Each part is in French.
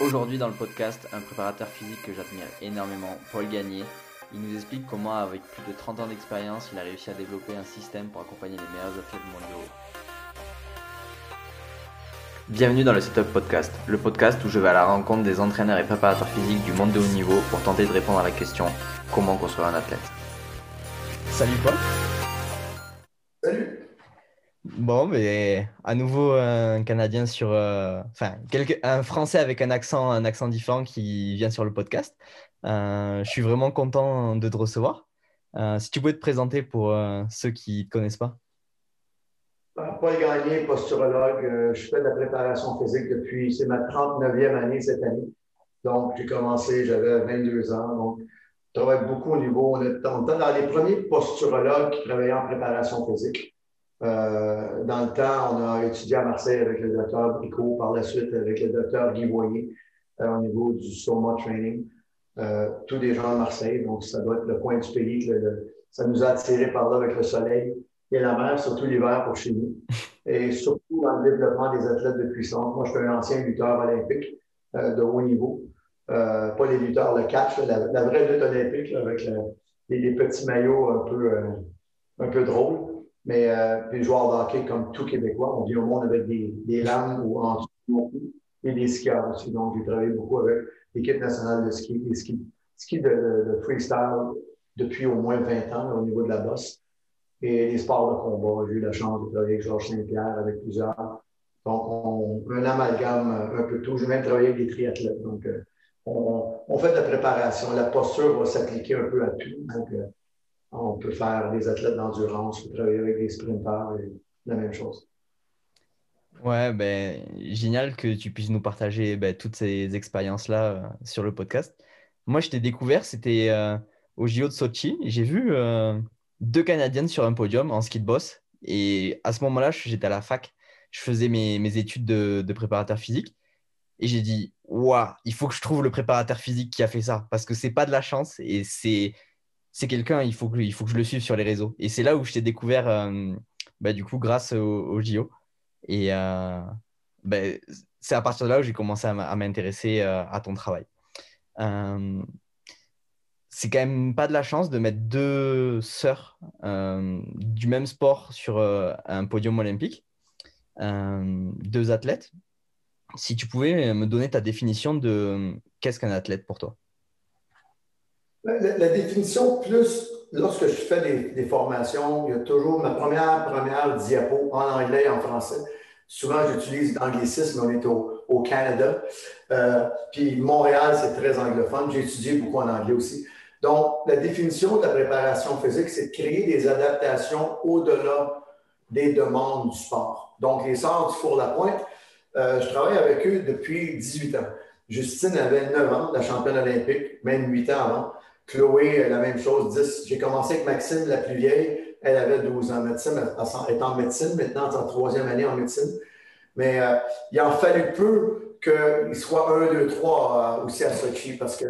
Aujourd'hui dans le podcast, un préparateur physique que j'admire énormément, Paul Gagné, il nous explique comment avec plus de 30 ans d'expérience, il a réussi à développer un système pour accompagner les meilleurs athlètes mondiaux. Bienvenue dans le Setup Podcast, le podcast où je vais à la rencontre des entraîneurs et préparateurs physiques du monde de haut niveau pour tenter de répondre à la question comment construire un athlète? Salut Paul. Bon, mais à nouveau un Canadien sur, euh, enfin, un Français avec un accent, un accent différent qui vient sur le podcast. Euh, je suis vraiment content de te recevoir. Euh, si tu pouvais te présenter pour ceux qui ne te connaissent pas. Ben, Paul Gagné, posturologue. je fais de la préparation physique depuis, c'est ma 39e année cette année. Donc, j'ai commencé, j'avais 22 ans. Donc, je travaille beaucoup au niveau, on est dans les premiers posturologues qui travaillaient en préparation physique. Euh, dans le temps, on a étudié à Marseille avec le docteur Bricot, par la suite avec le docteur Guy Voyer euh, au niveau du Soma Training. Euh, tous des gens de Marseille, donc ça doit être le coin du pays. ça nous a attirés par là avec le soleil et la mer, surtout l'hiver pour chez nous. Et surtout dans le développement des athlètes de puissance. Moi, je suis un ancien lutteur olympique de haut niveau. pas les lutteurs, le catch, la, vraie lutte olympique avec les, petits maillots un peu, un peu drôles. Mais euh, puis joueur de hockey, comme tout Québécois, on vit au monde avec des, des lames ou en et des skieurs aussi. Donc, j'ai travaillé beaucoup avec l'équipe nationale de ski, des ski, ski de, freestyle depuis au moins 20 ans au niveau de la bosse. Et les sports de combat, j'ai eu la chance de travailler avec Georges Saint-Pierre, avec plusieurs. Donc, on, un amalgame un peu tout. J'ai même travaillé avec des triathlètes. Donc, euh, on, on, fait de la préparation. La posture va s'appliquer un peu à tout. Donc, euh, on peut faire des athlètes d'endurance, on peut travailler avec des sprinteurs la même chose. Ouais, ben, génial que tu puisses nous partager ben, toutes ces expériences-là euh, sur le podcast. Moi, je t'ai découvert, c'était euh, au JO de Sochi. J'ai vu euh, deux Canadiennes sur un podium en ski de boss. Et à ce moment-là, j'étais à la fac. Je faisais mes, mes études de, de, préparateur physique. Et j'ai dit, waouh, il faut que je trouve le préparateur physique qui a fait ça. Parce que c'est pas de la chance et c'est c'est quelqu'un, il faut, que, je le suive sur les réseaux. Et c'est là où je t'ai découvert, euh, bah, du coup, grâce au, JO. Et euh, bah, c'est à partir de là où j'ai commencé à m'intéresser euh, à ton travail. c'est quand même pas de la chance de mettre deux sœurs du même sport sur un podium olympique, deux athlètes. Si tu pouvais me donner ta définition de qu'est-ce qu'un athlète pour toi? La, définition, plus lorsque je fais des, formations, il y a toujours ma première, première diapo en anglais et en français. Souvent, j'utilise l'anglicisme, on est au, Canada. Euh, puis Montréal, c'est très anglophone. J'ai étudié beaucoup en anglais aussi. Donc, la définition de la préparation physique, c'est de créer des adaptations au-delà des demandes du sport. Donc, les sœurs du Four-la-Pointe, euh, je travaille avec eux depuis 18 ans. Justine avait 9 ans, la championne olympique, même 8 ans avant. Chloé, la même chose, 10. J'ai commencé avec Maxime, la plus vieille. Elle avait 12 ans. Maxime est en médecine maintenant, en troisième année en médecine. Mais euh, il a fallu peu qu'il soit 1, 2, 3 aussi à Sochi parce que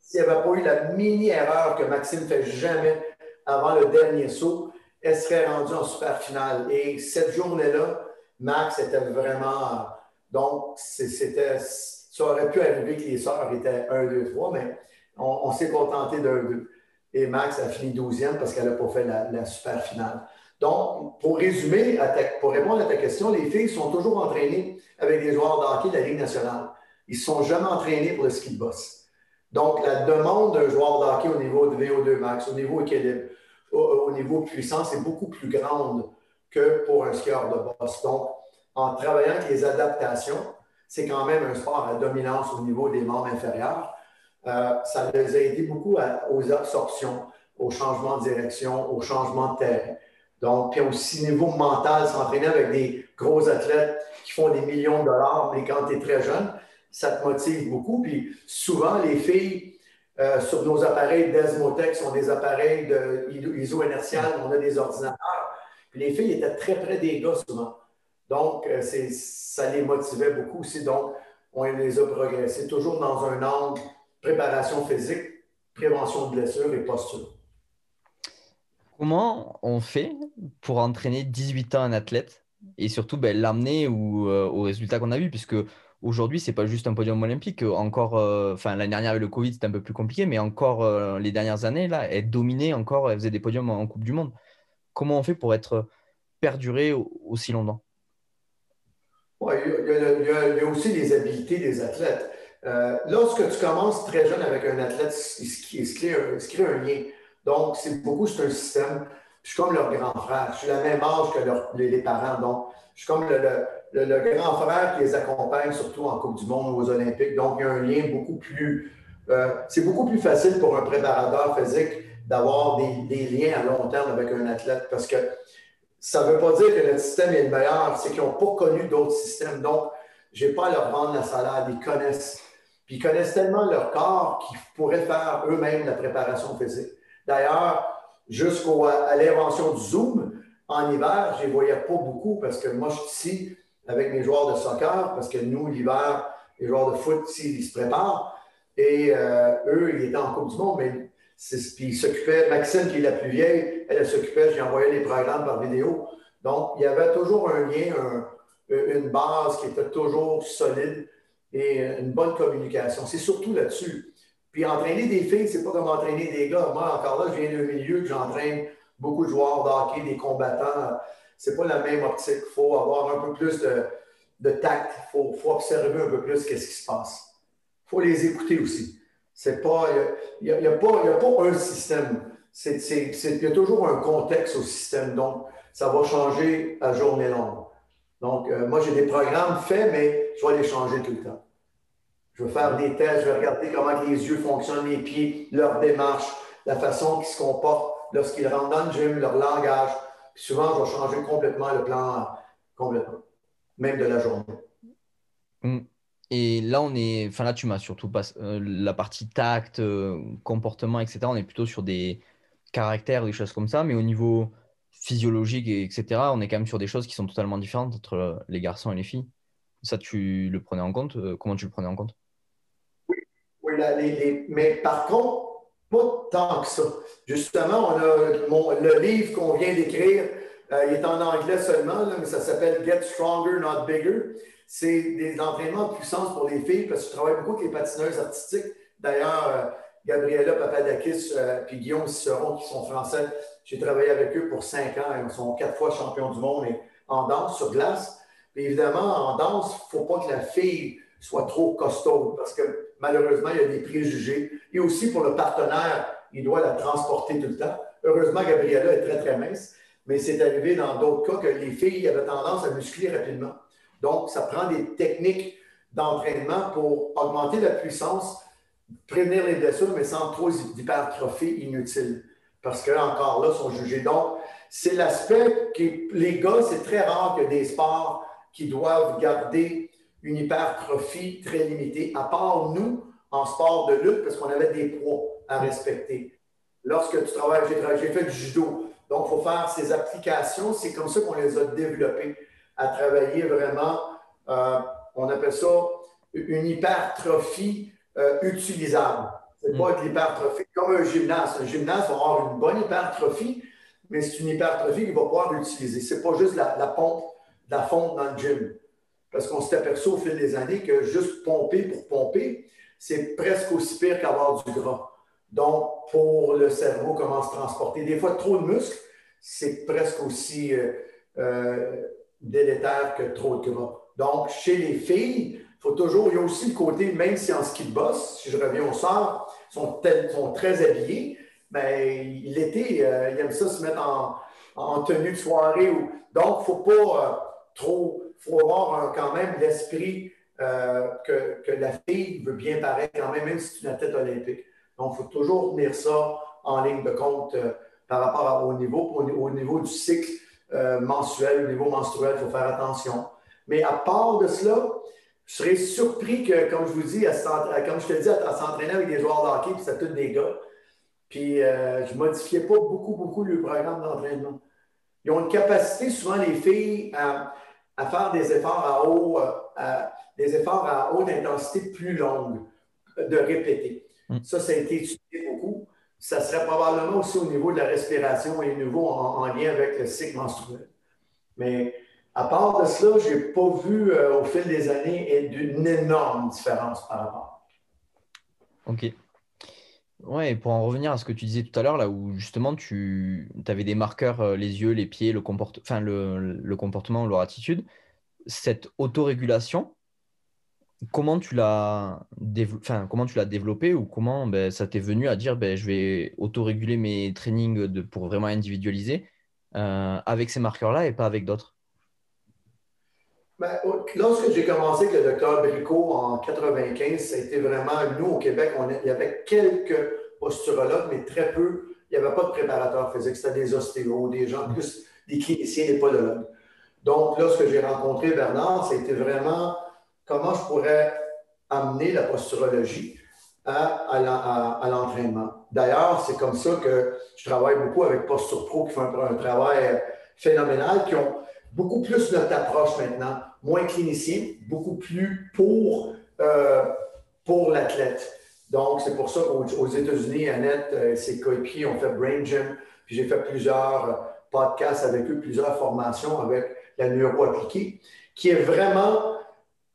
s'il n'y avait pas eu la mini-erreur que Maxime ne fait jamais avant le dernier saut, elle serait rendue en super finale. Et cette journée-là, Max était vraiment. Donc, c'était, ça aurait pu arriver que les sœurs étaient 1, 2, 3, mais on, s'est contenté d'un deux. Et Max a fini 12e parce qu'elle n'a pas fait la, super finale. Donc, pour résumer, pour répondre à ta question, les filles sont toujours entraînées avec des joueurs de de la Ligue nationale. Ils ne sont jamais entraînés pour le ski de boss. Donc, la demande d'un joueur de hockey au niveau de VO2 max, au niveau équilibre, au, niveau puissance est beaucoup plus grande que pour un skieur de boss. Donc, en travaillant avec les adaptations, c'est quand même un sport à dominance au niveau des membres inférieurs. Euh, ça les a aidés beaucoup aux absorptions, au changement de direction, au changement de terrain. Donc, puis aussi niveau mental, s'entraîner avec des gros athlètes qui font des millions de dollars, mais quand tu es très jeune, ça te motive beaucoup. Puis souvent, les filles euh, sur nos appareils Desmotech sont des appareils de ISO inertial, on a des ordinateurs. Puis les filles étaient très près des gars souvent. Donc, euh, ça les motivait beaucoup aussi. Donc, on les a progressés toujours dans un angle préparation physique, prévention de blessures et posture. Comment on fait pour entraîner 18 ans un athlète et surtout ben, l'amener au, euh, au, résultat qu'on a vu? Puisque aujourd'hui, c'est pas juste un podium olympique. Encore, enfin, l'année dernière avec le Covid, c'était un peu plus compliqué, mais encore les dernières années, là, elle dominait encore, elle faisait des podiums en Coupe du Monde. Comment on fait pour être perduré aussi longtemps? Il, y a, aussi les habiletés des athlètes. Euh, lorsque tu commences très jeune avec un athlète, il se crée un, lien. Donc, c'est beaucoup, c'est un système. Je suis comme leur grand frère. Je suis la même âge que les, parents. Donc, je suis comme le, grand frère qui les accompagne, surtout en Coupe du Monde ou aux Olympiques. Donc, il y a un lien beaucoup plus. Euh, c'est beaucoup plus facile pour un préparateur physique d'avoir des, des, liens à long terme avec un athlète parce que ça ne veut pas dire que notre système est le meilleur, c'est qu'ils n'ont pas connu d'autres systèmes. Donc, je n'ai pas à leur vendre la salade, ils connaissent. Puis ils connaissent tellement leur corps qu'ils pourraient faire eux-mêmes la préparation physique. D'ailleurs, jusqu'à l'invention du Zoom, en hiver, je les voyais pas beaucoup parce que moi, je suis ici avec mes joueurs de soccer, parce que nous, l'hiver, les joueurs de foot ici, ils se préparent. Et euh, eux, ils étaient en Coupe du Monde, mais puis il s'occupait, Maxime, qui est la plus vieille, elle, s'occupait, j'ai envoyé les programmes par vidéo. Donc, il y avait toujours un lien, une base qui était toujours solide et une bonne communication. C'est surtout là-dessus. Puis entraîner des filles, c'est pas comme entraîner des gars. Moi, encore là, je viens d'un milieu que j'entraîne beaucoup de joueurs de des combattants. C'est pas la même optique. Il faut avoir un peu plus de, tact. Il faut, faut, observer un peu plus ce qui se passe. Il faut les écouter aussi. C'est pas, il n'y a, a, pas, un système. il y a toujours un contexte au système. Donc, ça va changer à journée longue. Donc, euh, moi, j'ai des programmes faits, mais je vais les changer tout le temps. Je vais faire des tests, je vais regarder comment les yeux fonctionnent, les pieds, leur démarche, la façon qu'ils se comportent lorsqu'ils rentrent dans le gym, leur langage. Souvent, je vais changer complètement le plan, complètement, même de la journée. Mm. Et là, on est. Enfin, là, tu m'as surtout pas euh, la partie tact, euh, comportement, etc. On est plutôt sur des caractères, des choses comme ça. Mais au niveau physiologique, etc., on est quand même sur des choses qui sont totalement différentes entre les garçons et les filles. Ça, tu le prenais en compte Comment tu le prenais en compte? Oui, oui mais par contre, pas tant que ça. Justement, on a le livre qu'on vient d'écrire, il est en anglais seulement, mais ça s'appelle Get Stronger, Not Bigger c'est des entraînements de puissance pour les filles parce que je travaille beaucoup avec les patineuses artistiques. D'ailleurs, euh, Gabriella Papadakis et euh, Guillaume Ciceron, qui sont français, j'ai travaillé avec eux pour cinq ans. Ils sont quatre fois champions du monde en danse sur glace. Évidemment, en danse, il ne faut pas que la fille soit trop costaud parce que malheureusement, il y a des préjugés. Et aussi pour le partenaire, il doit la transporter tout le temps. Heureusement, Gabriella est très, très mince, mais c'est arrivé dans d'autres cas que les filles avaient tendance à muscler rapidement. Donc, ça prend des techniques d'entraînement pour augmenter la puissance, prévenir les blessures, mais sans trop d'hypertrophie inutile. Parce que, encore là, sont jugés. Donc, c'est l'aspect que les gars, c'est très rare ait des sports qui doivent garder une hypertrophie très limitée, à part nous, en sport de lutte, parce qu'on avait des poids à respecter. Lorsque tu travailles, j'ai fait du judo. Donc, il faut faire ces applications. C'est comme ça qu'on les a développées à travailler vraiment, euh, on appelle ça une hypertrophie euh, utilisable. Ce n'est pas de l'hypertrophie comme un gymnase. Un gymnase va avoir une bonne hypertrophie, mais c'est une hypertrophie qu'il va pouvoir utiliser. Ce n'est pas juste la, pompe, la fonte dans le gym. Parce qu'on s'est aperçu au fil des années que juste pomper pour pomper, c'est presque aussi pire qu'avoir du gras. Donc, pour le cerveau, comment se transporter. Des fois, trop de muscles, c'est presque aussi euh, délétère que trop de gras. Donc, chez les filles, il faut toujours, il y a aussi le côté, même si en ski de boss, si je reviens au sort, sont, sont très habillés, mais ben, l'été, euh, ils aiment ça se mettre en, tenue de soirée. Ou... Donc, il ne faut pas euh, trop, il faut avoir quand même l'esprit euh, que, que, la fille veut bien paraître quand même, même si c'est une athlète olympique. Donc, il faut toujours tenir ça en ligne de compte par rapport au niveau, au niveau du cycle euh, mensuel, au niveau menstruel, il faut faire attention. Mais à part de cela, je serais surpris que, comme je vous dis, comme je te dis, à, s'entraîner avec des joueurs de puis c'est tous des gars. Puis euh, je ne modifiais pas beaucoup, beaucoup le programme d'entraînement. Ils ont une capacité, souvent les filles, à, faire des efforts à haut, euh, des efforts à haute intensité plus longues, de répéter. Hmm. Ça, ça a été étudié beaucoup ça serait probablement aussi au niveau de la respiration et au niveau en, lien avec le cycle menstruel. Mais À part de cela, je n'ai pas vu euh, au fil des années une énorme différence par rapport. OK. Ouais, et pour en revenir à ce que tu disais tout à l'heure, là où justement tu avais des marqueurs, euh, les yeux, les pieds, le, enfin, le, comportement, leur attitude, cette autorégulation, comment tu l'as enfin, comment tu l'as développé ou comment ben, ça t'est venu à dire ben, je vais autoréguler mes trainings de, pour vraiment individualiser euh, avec ces marqueurs-là et pas avec d'autres? Ben, lorsque j'ai commencé avec le docteur Bricot en 95, ça a été vraiment, nous au Québec, on il y avait quelques posturologues, mais très peu. Il n'y avait pas de préparateur physique. C'était des ostéos, des gens plus, des cliniciens, des podologues. Donc, lorsque j'ai rencontré Bernard, ça a été vraiment comment je pourrais amener la posturologie à, l'entraînement. D'ailleurs, c'est comme ça que je travaille beaucoup avec Posture Pro qui font un, travail phénoménal, qui ont beaucoup plus notre approche maintenant, moins clinicien, beaucoup plus pour, euh, pour l'athlète. Donc, c'est pour ça qu'aux États-Unis, Annette et euh, ses coéquipiers ont fait Brain Gym, puis j'ai fait plusieurs euh, podcasts avec eux, plusieurs formations avec la neuro appliquée, qui est vraiment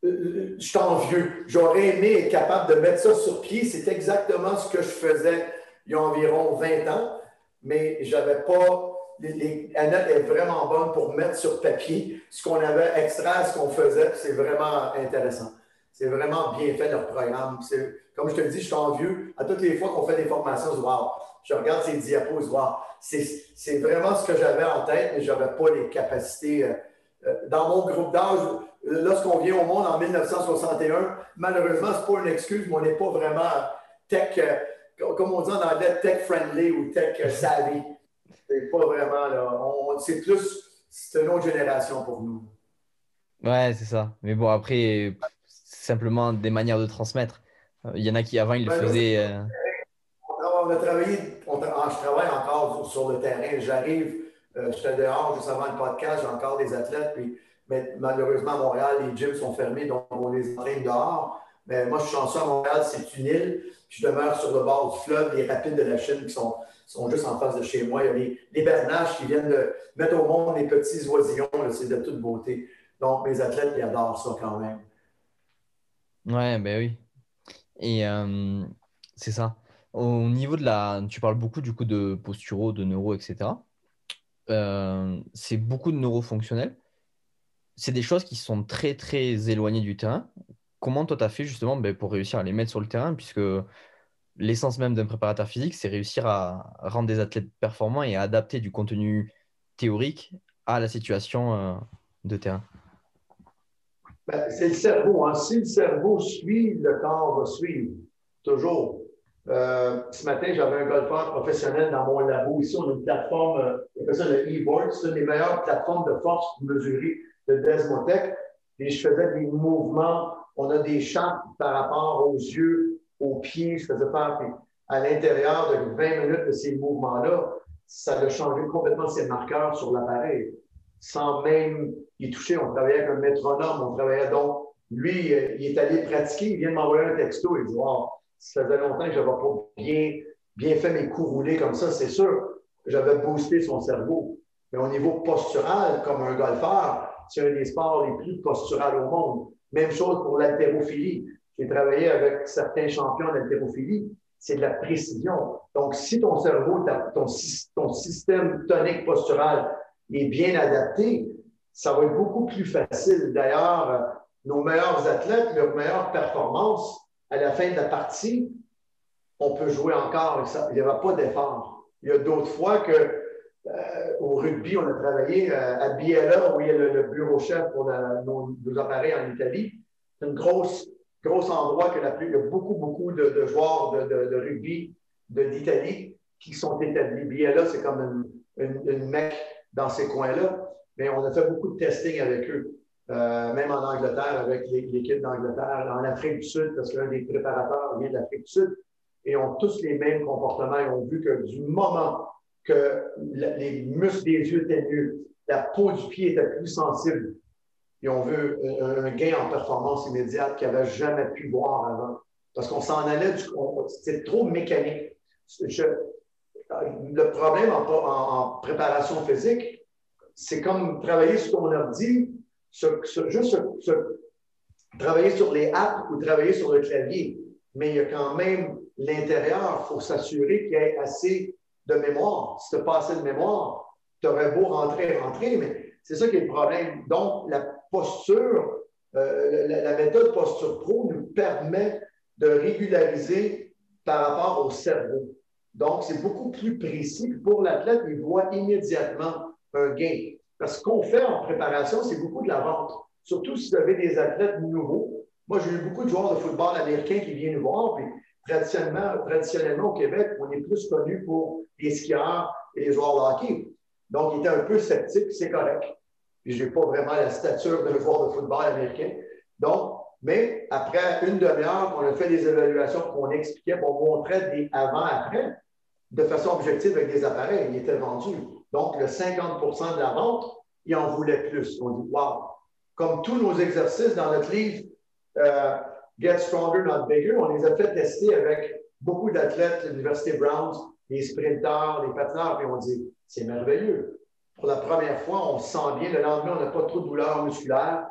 je suis. J'aurais aimé être capable de mettre ça sur pied. C'est exactement ce que je faisais il y a environ 20 ans, mais je n'avais pas. Les, Annette est vraiment bonne pour mettre sur papier ce qu'on avait extra, ce qu'on faisait. C'est vraiment intéressant. C'est vraiment bien fait leur programme. Comme je te le dis, je suis envieux. À toutes les fois qu'on fait des formations, je, wow, je regarde ces diapos, vois. C'est vraiment ce que j'avais en tête, mais je n'avais pas les capacités. Euh, euh, dans mon groupe d'âge, lorsqu'on vient au monde en 1961, malheureusement, ce n'est pas une excuse, mais on n'est pas vraiment tech, euh, comme on dit en anglais, tech friendly ou tech savvy. C'est pas vraiment là. C'est plus, c'est une autre génération pour nous. Ouais, c'est ça. Mais bon, après, c'est simplement des manières de transmettre. Euh, il y en a qui avant, ils le faisaient. On a travaillé, ah, je travaille encore sur le terrain. J'arrive, je suis dehors juste avant le podcast, j'ai encore des athlètes, puis mais malheureusement, à Montréal, les gyms sont fermés, donc on les entraîne dehors. Mais moi, je suis chanceux à Montréal, c'est une île. Je demeure sur le bord du fleuve, les rapides de la Chine qui sont, sont juste en face de chez moi. Il y a les, les bernaches qui viennent mettre au monde les petits oisillons. C'est de toute beauté. Donc, mes athlètes, ils adorent ça quand même. Ouais, ben oui. Et euh, c'est ça. Au niveau de la. Tu parles beaucoup du coup de posturo, de neuro, etc. Euh, c'est beaucoup de neurofonctionnel c'est des choses qui sont très, très éloignées du terrain. Comment toi, tu as fait justement ben, pour réussir à les mettre sur le terrain, puisque l'essence même d'un préparateur physique, c'est réussir à rendre des athlètes performants et à adapter du contenu théorique à la situation euh, de terrain ben, C'est le cerveau. Hein. Si le cerveau suit, le corps va suivre. Toujours. Euh, ce matin, j'avais un golfeur professionnel dans mon labo. Ici, on a une plateforme, euh, on appelle ça le e-board. C'est une des meilleures plateformes de force mesurer de Desmotech, et je faisais des mouvements. On a des champs par rapport aux yeux, aux pieds. Je faisais faire à l'intérieur de 20 minutes de ces mouvements-là. Ça a changé complètement ses marqueurs sur l'appareil, sans même y toucher. On travaillait avec un métronome. On travaillait donc. Lui, il est allé pratiquer. Il vient de m'envoyer un texto. Il dit Wow, ça faisait longtemps que je n'avais pas bien, bien fait mes coups roulés comme ça. C'est sûr, j'avais boosté son cerveau. Mais au niveau postural, comme un golfeur, c'est un des sports les plus posturales au monde. Même chose pour l'haltérophilie. J'ai travaillé avec certains champions d'haltérophilie. C'est de la précision. Donc, si ton cerveau, ton, ton système tonique postural est bien adapté, ça va être beaucoup plus facile. D'ailleurs, nos meilleurs athlètes, leurs meilleures performances, à la fin de la partie, on peut jouer encore. Il n'y aura pas d'effort. Il y a d'autres fois que euh, au rugby, on a travaillé euh, à Biella, où il y a le, bureau chef pour nos, appareils en Italie. C'est un gros, gros endroit que la il y a beaucoup, beaucoup de, joueurs de, rugby d'Italie qui sont établis. Biella, c'est comme une, une, mecque dans ces coins-là. Mais on a fait beaucoup de testing avec eux, euh, même en Angleterre, avec l'équipe d'Angleterre, en Afrique du Sud, parce qu'un des préparateurs vient de l'Afrique du Sud, et ont tous les mêmes comportements. Ils ont vu que du moment que les muscles des yeux étaient mieux, la peau du pied était plus sensible. Et on veut un, gain en performance immédiate qu'ils n'avaient jamais pu voir avant. Parce qu'on s'en allait, c'est trop mécanique. le problème en, préparation physique, c'est comme travailler sur ton ordi, juste travailler sur les apps ou travailler sur le clavier. Mais il y a quand même l'intérieur, il faut s'assurer qu'il y ait assez de mémoire. Si tu n'as pas assez de mémoire, tu aurais beau rentrer, rentrer, mais c'est ça qui est le problème. Donc, la posture, euh, la, méthode Posture Pro nous permet de régulariser par rapport au cerveau. Donc, c'est beaucoup plus précis. Pour l'athlète, il voit immédiatement un gain. Parce qu'on fait en préparation, c'est beaucoup de la vente. Surtout si vous avez des athlètes nouveaux. Moi, j'ai eu beaucoup de joueurs de football américains qui viennent nous voir. Puis, traditionnellement, traditionnellement au Québec, on est plus connu pour les skieurs et les joueurs de hockey. Donc, il était un peu sceptique, c'est correct. Puis, je n'ai pas vraiment la stature d'un joueur de football américain. Donc, mais après une demi-heure, on a fait des évaluations qu'on expliquait, on montrait des avant-après de façon objective avec des appareils. Il était vendu. Donc, le 50% de la vente, il en voulait plus. On dit, wow! Comme tous nos exercices dans notre livre euh, Get Stronger, Not Bigger, on les a fait tester avec beaucoup d'athlètes de l'Université Browns, les sprinteurs, les patineurs, et on dit, c'est merveilleux. Pour la première fois, on se sent bien. Le lendemain, on n'a pas trop de douleur musculaire.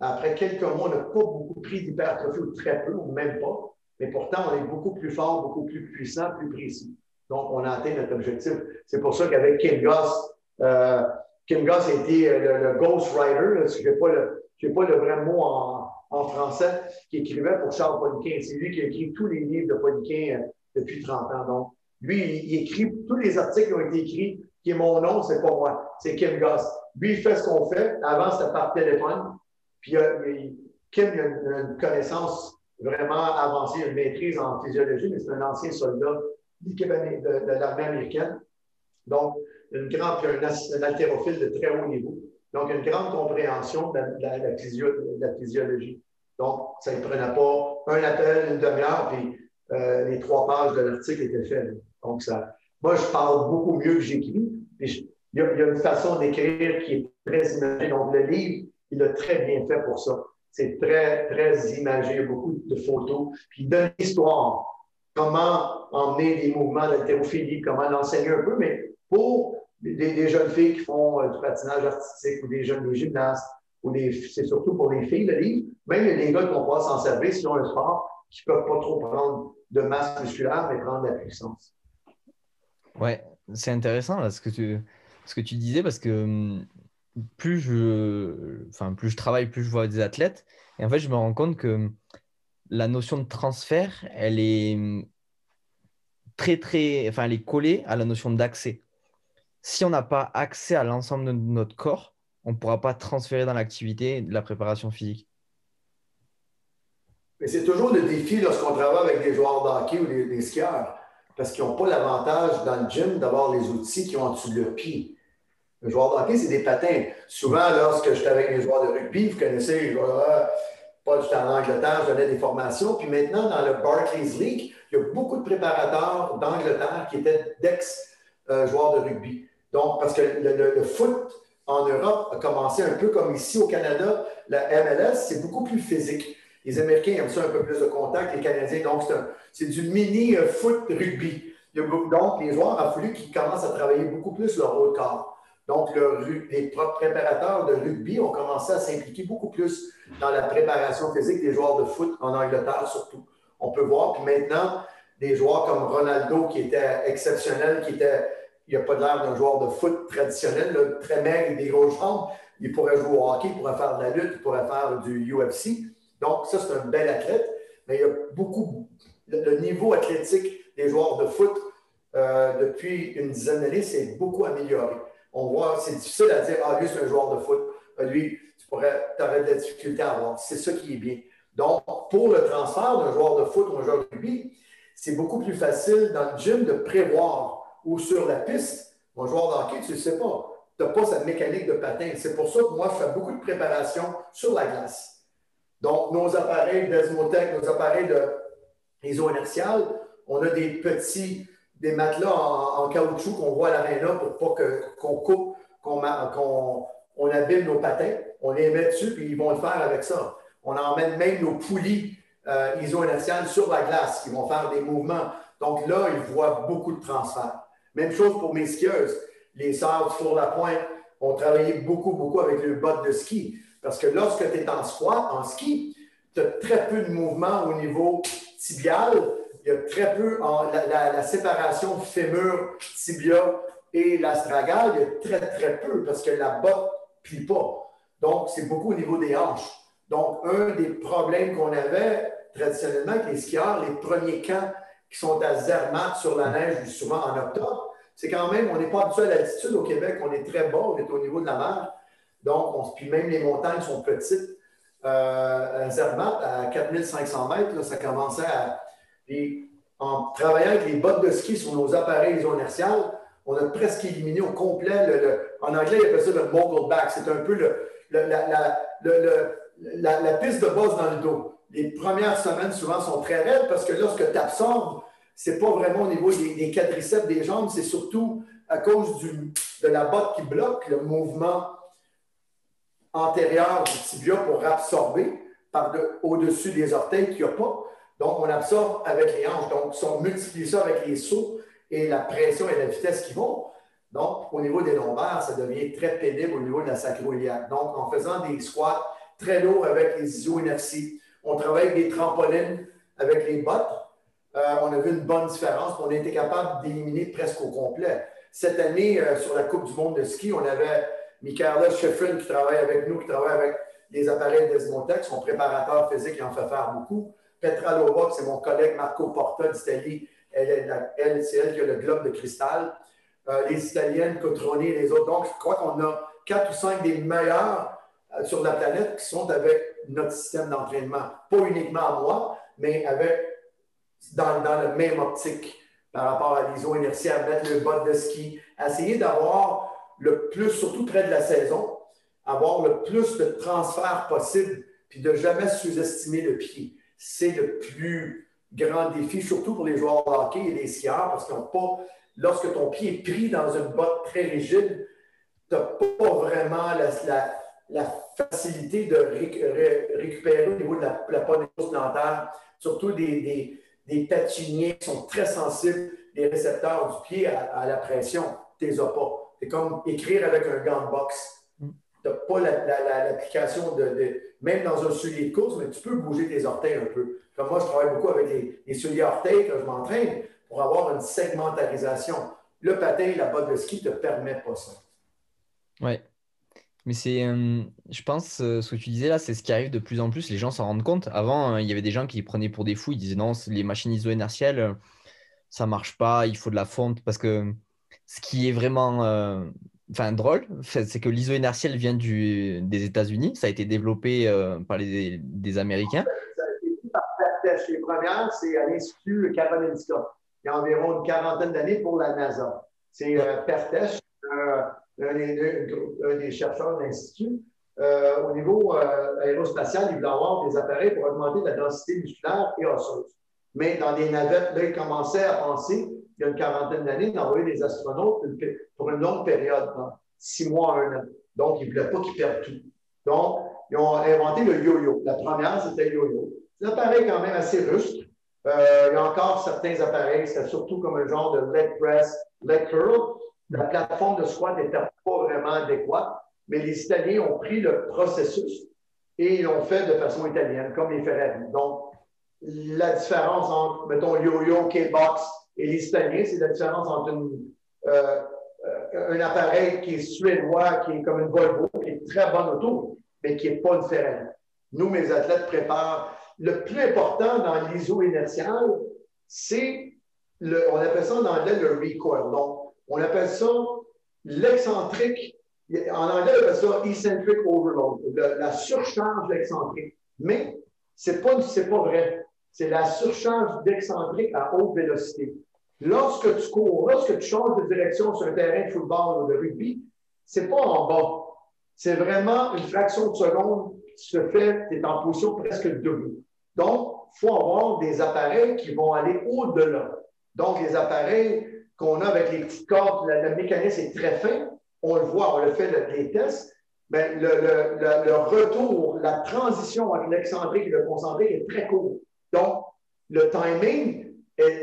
Après quelques mois, on n'a pas beaucoup pris d'hypertrophie ou très peu, ou même pas. Mais pourtant, on est beaucoup plus fort, beaucoup plus puissant, plus précis. Donc, on a atteint notre objectif. C'est pour ça qu'avec Kim Goss, euh, Kim Goss a été le, Ghost Writer, je n'ai pas, le, pas le vrai mot en, français, qui écrivait pour Charles Poliquin. C'est lui qui a écrit tous les livres de Poliquin euh, depuis 30 ans. Donc, lui, il, écrit tous les articles qui ont été écrits, qui est mon nom, c'est pas moi, c'est Kim Goss. Lui, il fait ce qu'on fait. Avant, c'était par téléphone. Puis, Kim a une, connaissance vraiment avancée, une maîtrise en physiologie, mais c'est un ancien soldat de, l'armée américaine. Donc, une grande, un, haltérophile de très haut niveau. Donc, une grande compréhension de la, physiologie. Donc, ça ne prenait pas un appel, une demi-heure, puis euh, les trois pages de l'article étaient faites. Donc, ça, moi, je parle beaucoup mieux que j'écris. Il y, a une façon d'écrire qui est très imagée. Donc, le livre, il a très bien fait pour ça. C'est très, très imagé, beaucoup de photos. Puis, il donne l'histoire comment emmener des mouvements d'haltérophilie, comment l'enseigner un peu, mais pour des, jeunes filles qui font euh, du patinage artistique ou des jeunes des gymnastes, ou c'est surtout pour les filles, le livre. Même les gars qui vont pouvoir s'en servir s'ils ont un sport, qui ne peuvent pas trop prendre de masse musculaire, mais prendre de la puissance. Ouais, c'est intéressant là, ce, que tu, que tu disais, parce que hum, plus je, enfin, plus je travaille, plus je vois des athlètes. Et en fait, je me rends compte que la notion de transfert, elle est hum, très, très, enfin, elle est collée à la notion d'accès. Si on n'a pas accès à l'ensemble de notre corps, on ne pourra pas transférer dans l'activité de la préparation physique. Mais c'est toujours le défi lorsqu'on travaille avec des joueurs de hockey ou des, skieurs, parce qu'ils n'ont pas l'avantage dans le gym d'avoir les outils qui ont en dessous de leur pied. Le joueur de hockey, c'est des patins. Souvent, lorsque j'étais avec les joueurs de rugby, vous connaissez les joueurs pas temps en Angleterre, je donnais des formations. Puis maintenant, dans le Barclays League, il y a beaucoup de préparateurs d'Angleterre qui étaient d'ex-joueurs de rugby. Donc, parce que le, foot en Europe a commencé un peu comme ici au Canada. La MLS, c'est beaucoup plus physique. Les Américains aiment ça un peu plus de contact, les Canadiens. Donc, c'est du mini euh, foot rugby. Donc, les joueurs ont fallu qu'ils commencent à travailler beaucoup plus leur haut corps. Donc, les préparateurs de rugby ont commencé à s'impliquer beaucoup plus dans la préparation physique des joueurs de foot en Angleterre surtout. On peut voir, puis maintenant, des joueurs comme Ronaldo qui était exceptionnel, qui était, il n'a pas l'air d'un joueur de foot traditionnel, très maigre et des grosses jambes, il pourrait jouer au hockey, il pourrait faire de la lutte, il pourrait faire du UFC. Donc, ça, c'est un bel athlète, mais il y a beaucoup, le, niveau athlétique des joueurs de foot euh, depuis une dizaine d'années s'est beaucoup amélioré on voit, c'est difficile à dire, ah, lui, c'est un joueur de foot. Ah, lui, tu pourrais, aurais de la difficulté à avoir. C'est ça qui est bien. Donc, pour le transfert d'un joueur de foot ou un joueur de rugby, c'est beaucoup plus facile dans le gym de prévoir ou sur la piste. Mon joueur de tu ne sais pas. Tu n'as pas sa mécanique de patin. C'est pour ça que moi, je fais beaucoup de préparation sur la glace. Donc, nos appareils d'Esmotech, nos appareils de iso-inertial, on a des petits des matelas en, caoutchouc qu'on voit à l'aréna pour pas qu'on coupe, qu'on on abîme nos patins. On les met dessus, puis ils vont le faire avec ça. On emmène même nos poulies euh, iso-inertiales sur la glace qui vont faire des mouvements. Donc là, ils voient beaucoup de transferts. Même chose pour mes skieuses. Les sœurs sur la pointe, on travaillait beaucoup, beaucoup avec le bot de ski. Parce que lorsque tu es en squat, en ski, tu as très peu de mouvement au niveau tibial. Il y a très peu, la, séparation fémur-tibia et l'astragale, il y a très, très peu parce que la botte ne plie pas. Donc, c'est beaucoup au niveau des hanches. Donc, un des problèmes qu'on avait traditionnellement avec les skieurs, les premiers camps qui sont à Zermatt sur la neige, souvent en octobre, c'est quand même, on n'est pas habitué à l'altitude au Québec, on est très bas, on est au niveau de la mer. Donc, on, puis même les montagnes sont petites. Euh, à Zermatt, à 4500 mètres, ça commençait à. en travaillant avec les bottes de ski sur nos appareils isoinertiales, on a presque éliminé au complet le, en anglais, ils appellent ça le mogul back. C'est un peu le, la, piste de base dans le dos. Les premières semaines, souvent, sont très raides parce que lorsque tu absorbes, ce n'est pas vraiment au niveau des, des quadriceps des jambes, c'est surtout à cause de la botte qui bloque le mouvement antérieure du tibia pour absorber au-dessus des orteils qu'il n'y a pas. Donc, on absorbe avec les hanches. Donc, si on multiplie ça avec les sauts et la pression et la vitesse qui vont, donc, au niveau des lombaires, ça devient très pénible au niveau de la sacroiliaque. Donc, en faisant des squats très lourds avec les iso-inerties, on travaille avec des trampolines avec les bottes, euh, on a vu une bonne différence. On a été capable d'éliminer presque au complet. Cette année, euh, sur la Coupe du monde de ski, on avait Michaela Scheffrin qui travaille avec nous, qui travaille avec les appareils Desmontec, son préparateur physique, il en fait faire beaucoup. Petra Lova, c'est mon collègue Marco Porta d'Italie, elle, c'est elle qui a le globe de cristal. Euh, les Italiennes, Cotroni et les autres. Donc, je crois qu'on a quatre ou cinq des meilleurs euh, sur la planète qui sont avec notre système d'entraînement. Pas uniquement à moi, mais avec dans, dans le même optique par rapport à l'iso inertie, à mettre le bot de ski, essayer d'avoir le plus, surtout près de la saison, avoir le plus de transferts possible, puis de jamais sous-estimer le pied. C'est le plus grand défi, surtout pour les joueurs de hockey et les skieurs, parce qu'ils n'ont pas, lorsque ton pied est pris dans une botte très rigide, tu n'as pas vraiment la, facilité de récupérer au niveau de la, la plantaire, surtout des, des, patiniers qui sont très sensibles, les récepteurs du pied à, la pression. Tu les as pas. C'est comme écrire avec un gant de boxe. Tu n'as pas l'application de, Même dans un soulier de course, mais tu peux bouger tes orteils un peu. Comme moi, je travaille beaucoup avec les, les souliers orteils quand je m'entraîne pour avoir une segmentarisation. Le patin, la botte de ski ne te permet pas ça. Oui. Mais c'est, euh, je pense, euh, ce que tu disais là, c'est ce qui arrive de plus en plus. Les gens s'en rendent compte. Avant, euh, il y avait des gens qui prenaient pour des fous. Ils disaient non, les machines iso-inertielles, ça marche pas, il faut de la fonte. Parce que ce qui est vraiment enfin, drôle, c'est que l'iso-inertiel vient du, des États-Unis. Ça a été développé par les, des Américains. Ça a été par Les premières, c'est à l'Institut Karolinska. Il y a environ une quarantaine d'années pour la NASA. C'est euh, Pertesh, un, des, chercheurs de l'Institut. Euh, au niveau euh, aérospatial, il voulait avoir des appareils pour augmenter la densité musculaire et osseuse. Mais dans des navettes, là, il commençait à penser il y a une quarantaine d'années, d'envoyer des astronautes pour une longue période, six mois, un an. Donc, ils ne voulaient pas qu'ils perdent tout. Donc, ils ont inventé le yo-yo. La première, c'était le yo-yo. C'est un appareil quand même assez rustre. Euh, il y a encore certains appareils, c'était surtout comme un genre de leg press, leg curl. La plateforme de squat n'était pas vraiment adéquate, mais les Italiens ont pris le processus et ils l'ont fait de façon italienne, comme les Ferrari. Donc, la différence entre, mettons, yo-yo, K-box et les Italiens, c'est la différence entre euh, un appareil qui est suédois, qui est comme une Volvo, qui est très bonne auto, mais qui n'est pas une Ferrari. Nous, mes athlètes préparent. Le plus important dans l'iso inertial, c'est, le, on appelle ça en anglais le recoil. Donc, on appelle ça l'excentrique. En anglais, on appelle ça eccentric overload, la surcharge d'excentrique. Mais ce n'est pas, pas vrai c'est la surcharge d'excentrique à haute vélocité. Lorsque tu cours, lorsque tu changes de direction sur un terrain de football ou de rugby, c'est pas en bas. C'est vraiment une fraction de seconde qui se fait, tu es en position presque debout. Donc, il faut avoir des appareils qui vont aller au-delà. Donc, les appareils qu'on a avec les petites cordes, le, mécanisme est très fin. On le voit, on le fait les tests. Mais le, le, le retour, la transition entre l'excentrique et le concentrique est très court. Donc, le timing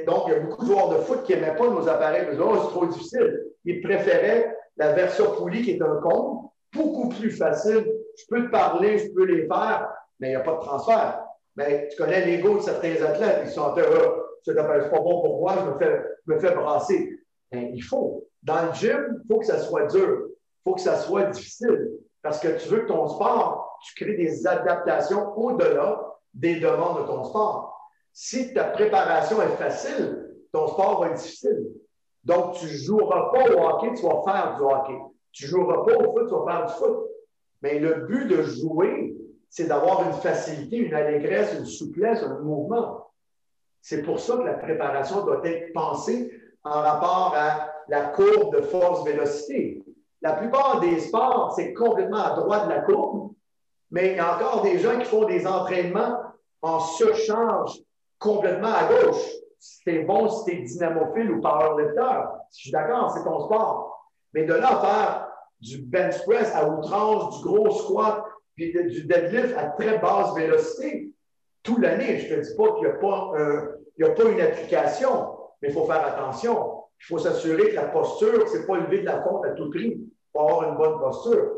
donc, il y a beaucoup de joueurs de foot qui n'aimaient pas nos appareils. Ils disaient, oh, c'est trop difficile. Ils préféraient la version poulie qui est un compte, beaucoup plus facile. Je peux te parler, je peux les faire, mais il n'y a pas de transfert. Mais tu connais l'ego de certains athlètes. Ils sont heureux. C'est pas bon pour moi, je me fais, me fais brasser. Mais il faut. Dans le gym, il faut que ça soit dur. Il faut que ça soit difficile. Parce que tu veux que ton sport, tu crées des adaptations au-delà des demandes de ton sport. Si ta préparation est facile, ton sport va être difficile. Donc, tu ne joueras pas au hockey, tu vas faire du hockey. Tu ne joueras pas au foot, tu vas faire du foot. Mais le but de jouer, c'est d'avoir une facilité, une allégresse, une souplesse, un mouvement. C'est pour ça que la préparation doit être pensée en rapport à la courbe de force-vélocité. La plupart des sports, c'est complètement à droite de la courbe, mais il y a encore des gens qui font des entraînements en surcharge complètement à gauche. C'est bon si tu es dynamophile ou powerlifter. Je suis d'accord, c'est ton sport. Mais de là faire du bench press à outrance, du gros squat, puis du deadlift à très basse vélocité, toute l'année, je ne te dis pas qu'il n'y a, pas, a pas une application, mais il faut faire attention. Il faut s'assurer que la posture, ce n'est pas lever de la fonte à tout prix. Il faut avoir une bonne posture.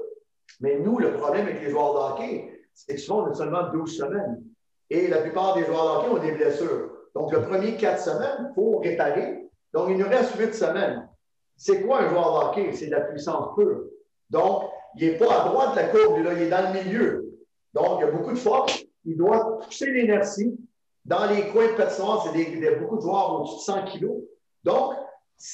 Mais nous, le problème avec les joueurs de c'est que souvent, on a seulement 12 semaines. Et la plupart des joueurs de ont des blessures. Donc, le premier 4 semaines, il faut réparer. Donc, il nous reste 8 semaines. C'est quoi un joueur de? C'est de la puissance pure. Donc, il n'est pas à droite de la courbe, il est dans le milieu. Donc, il y a beaucoup de force. Il doit pousser l'inertie. Dans les coins de patinoire, c'est y a beaucoup de joueurs au-dessus de 100 kg. Donc,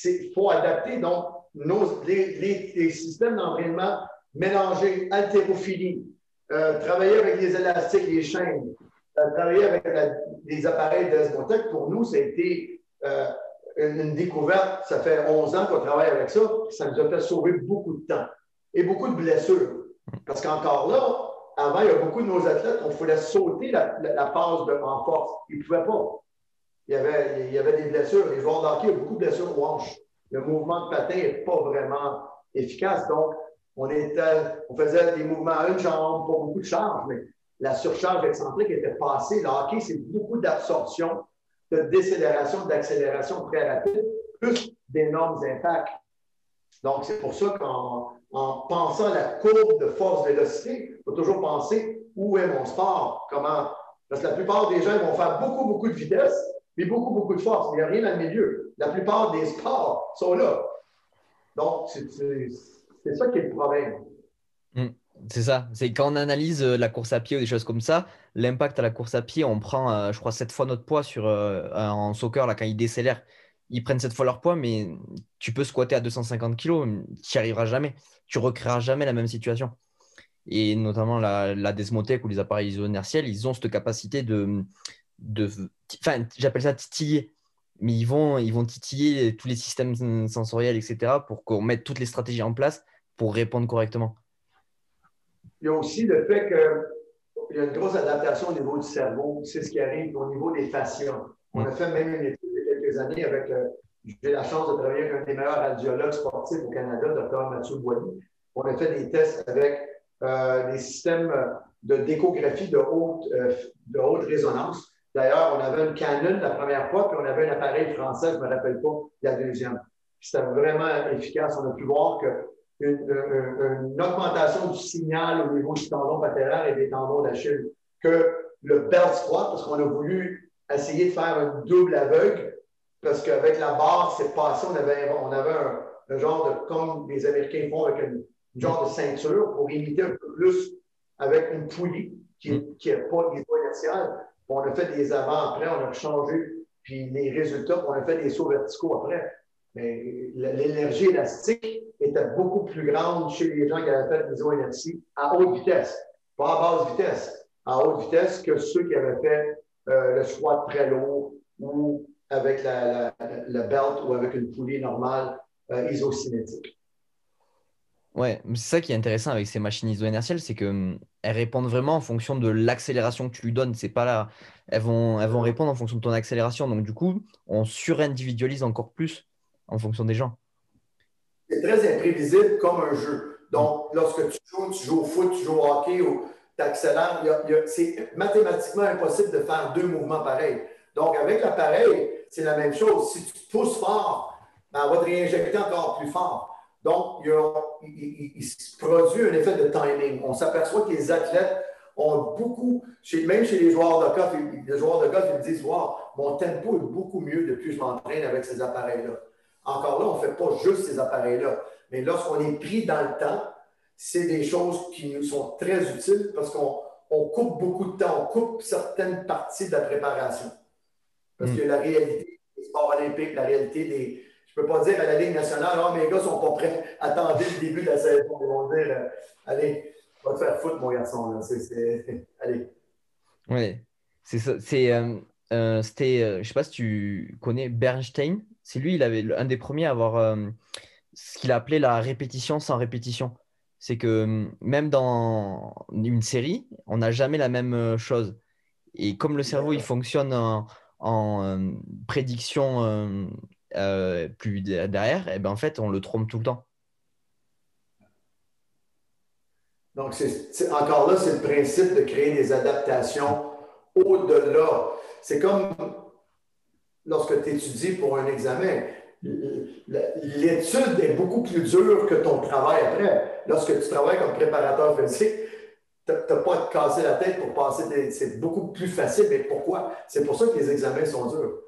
il faut adapter donc, nos, les, systèmes d'entraînement mélangés, haltérophilie, euh, travailler avec les élastiques, les chaînes, euh, travailler avec les appareils d'Esmotech. Pour nous, ça a été euh, une, découverte. Ça fait 11 ans qu'on travaille avec ça. Ça nous a fait sauver beaucoup de temps et beaucoup de blessures. Parce qu'encore là, avant, il y a beaucoup de nos athlètes, on voulait sauter la, phase de, en force. Ils ne pouvaient pas. Il y, avait, il y avait des blessures. Les joueurs d'hockey ont beaucoup de blessures aux hanches. Le mouvement de patin n'est pas vraiment efficace. Donc, on, faisait des mouvements à une jambe, pas beaucoup de charge, mais la surcharge excentrique était passée. Le hockey, c'est beaucoup d'absorption, de décélération, d'accélération très rapide, plus d'énormes impacts. Donc, c'est pour ça qu'en en pensant à la courbe de force-vélocité, il faut toujours penser où est mon sport, comment. Parce que la plupart des gens vont faire beaucoup, beaucoup de vitesse, mais beaucoup, beaucoup de force. Il n'y a rien dans le milieu. La plupart des sports sont là. Donc, c'est ça qui est le problème. Hmm. C'est ça. C'est quand on analyse euh, la course à pied ou des choses comme ça, l'impact à la course à pied, on prend, euh, je crois, sept fois notre poids sur, euh, en soccer, là, quand ils décélèrent. Ils prennent sept fois leur poids, mais tu peux squatter à 250 kg, tu n'y arriveras jamais tu recréeras jamais la même situation. Et notamment la, la Desmotech ou les appareils iso-inertiels, ils ont cette capacité de. de enfin, j'appelle ça titiller. Mais ils vont, ils vont titiller tous les systèmes sensoriels, etc., pour qu'on mette toutes les stratégies en place pour répondre correctement. Il y a aussi le fait qu'il y a une grosse adaptation au niveau du cerveau. C'est ce qui arrive au niveau des fascias. On a fait même une étude il y a quelques années avec j'ai la chance de travailler avec un des meilleurs radiologues sportifs au Canada, Dr. Mathieu Boigny. On a fait des tests avec euh, des systèmes de d'échographie de haute, euh, de haute résonance. D'ailleurs, on avait une Canon la première fois, puis on avait un appareil français, je ne me rappelle pas, la deuxième. C'était vraiment efficace. On a pu voir qu'une une, augmentation du signal au niveau du tendon patellaire et des tendons d'Achille, que le belt squat, parce qu'on a voulu essayer de faire un double aveugle, parce qu'avec la barre, c'est passé, on avait, on avait un, genre de, comme les Américains font avec une, genre de ceinture pour imiter un peu plus avec une poulie qui n'est mm. pas inertielle. On a fait des avant après, on a changé, puis les résultats, on a fait des sauts verticaux après. Mais l'énergie élastique était beaucoup plus grande chez les gens qui avaient fait des inertie à haute vitesse, pas à basse vitesse, à haute vitesse que ceux qui avaient fait euh, le squat très lourd ou avec la, belt ou avec une poulie normale euh, isocinétique. Ouais, c'est ça qui est intéressant avec ces machines iso-inertielles, c'est qu'elles hum, répondent vraiment en fonction de l'accélération que tu lui donnes. C'est pas là, elles vont, elles vont répondre en fonction de ton accélération. Donc du coup, on surindividualise encore plus en fonction des gens. C'est très imprévisible comme un jeu. Donc, lorsque tu joues, tu joues au foot, tu joues au hockey ou tu accélères, c'est mathématiquement impossible de faire deux mouvements pareils. Donc, avec l'appareil, c'est la même chose. Si tu pousses fort, ben, on va te réinjecter encore plus fort. Donc, il, se produit un effet de timing. On s'aperçoit que les athlètes ont beaucoup, même chez les joueurs de golf, les joueurs de golf, ils me disent Wow, mon tempo est beaucoup mieux depuis que je m'entraîne avec ces appareils-là. Encore là, on ne fait pas juste ces appareils-là. Mais lorsqu'on est pris dans le temps, c'est des choses qui nous sont très utiles parce qu'on coupe beaucoup de temps, on coupe certaines parties de la préparation. Parce mm. que la réalité des sports olympiques, la réalité des. Je ne peux pas dire à la Ligue nationale, oh, mes gars ne sont pas prêts, attendez le début de la saison. Ils vont dire, euh, allez, va te faire foutre, mon garçon. Là. Allez. Oui, c'est ça. C'est, euh, euh, c'était, je ne sais pas si tu connais Bernstein. C'est lui, il avait un des premiers à avoir ce qu'il appelait la répétition sans répétition. C'est que même dans une série, on n'a jamais la même chose. Et comme le cerveau, il fonctionne en, en prédiction euh, plus derrière, et eh ben en fait, on le trompe tout le temps. Donc, c'est, encore là, c'est le principe de créer des adaptations au-delà. C'est comme lorsque tu étudies pour un examen. L'étude est beaucoup plus dure que ton travail après. Lorsque tu travailles comme préparateur physique, tu n'as pas à te casser la tête pour passer. c'est beaucoup plus facile. Mais pourquoi? C'est pour ça que les examens sont durs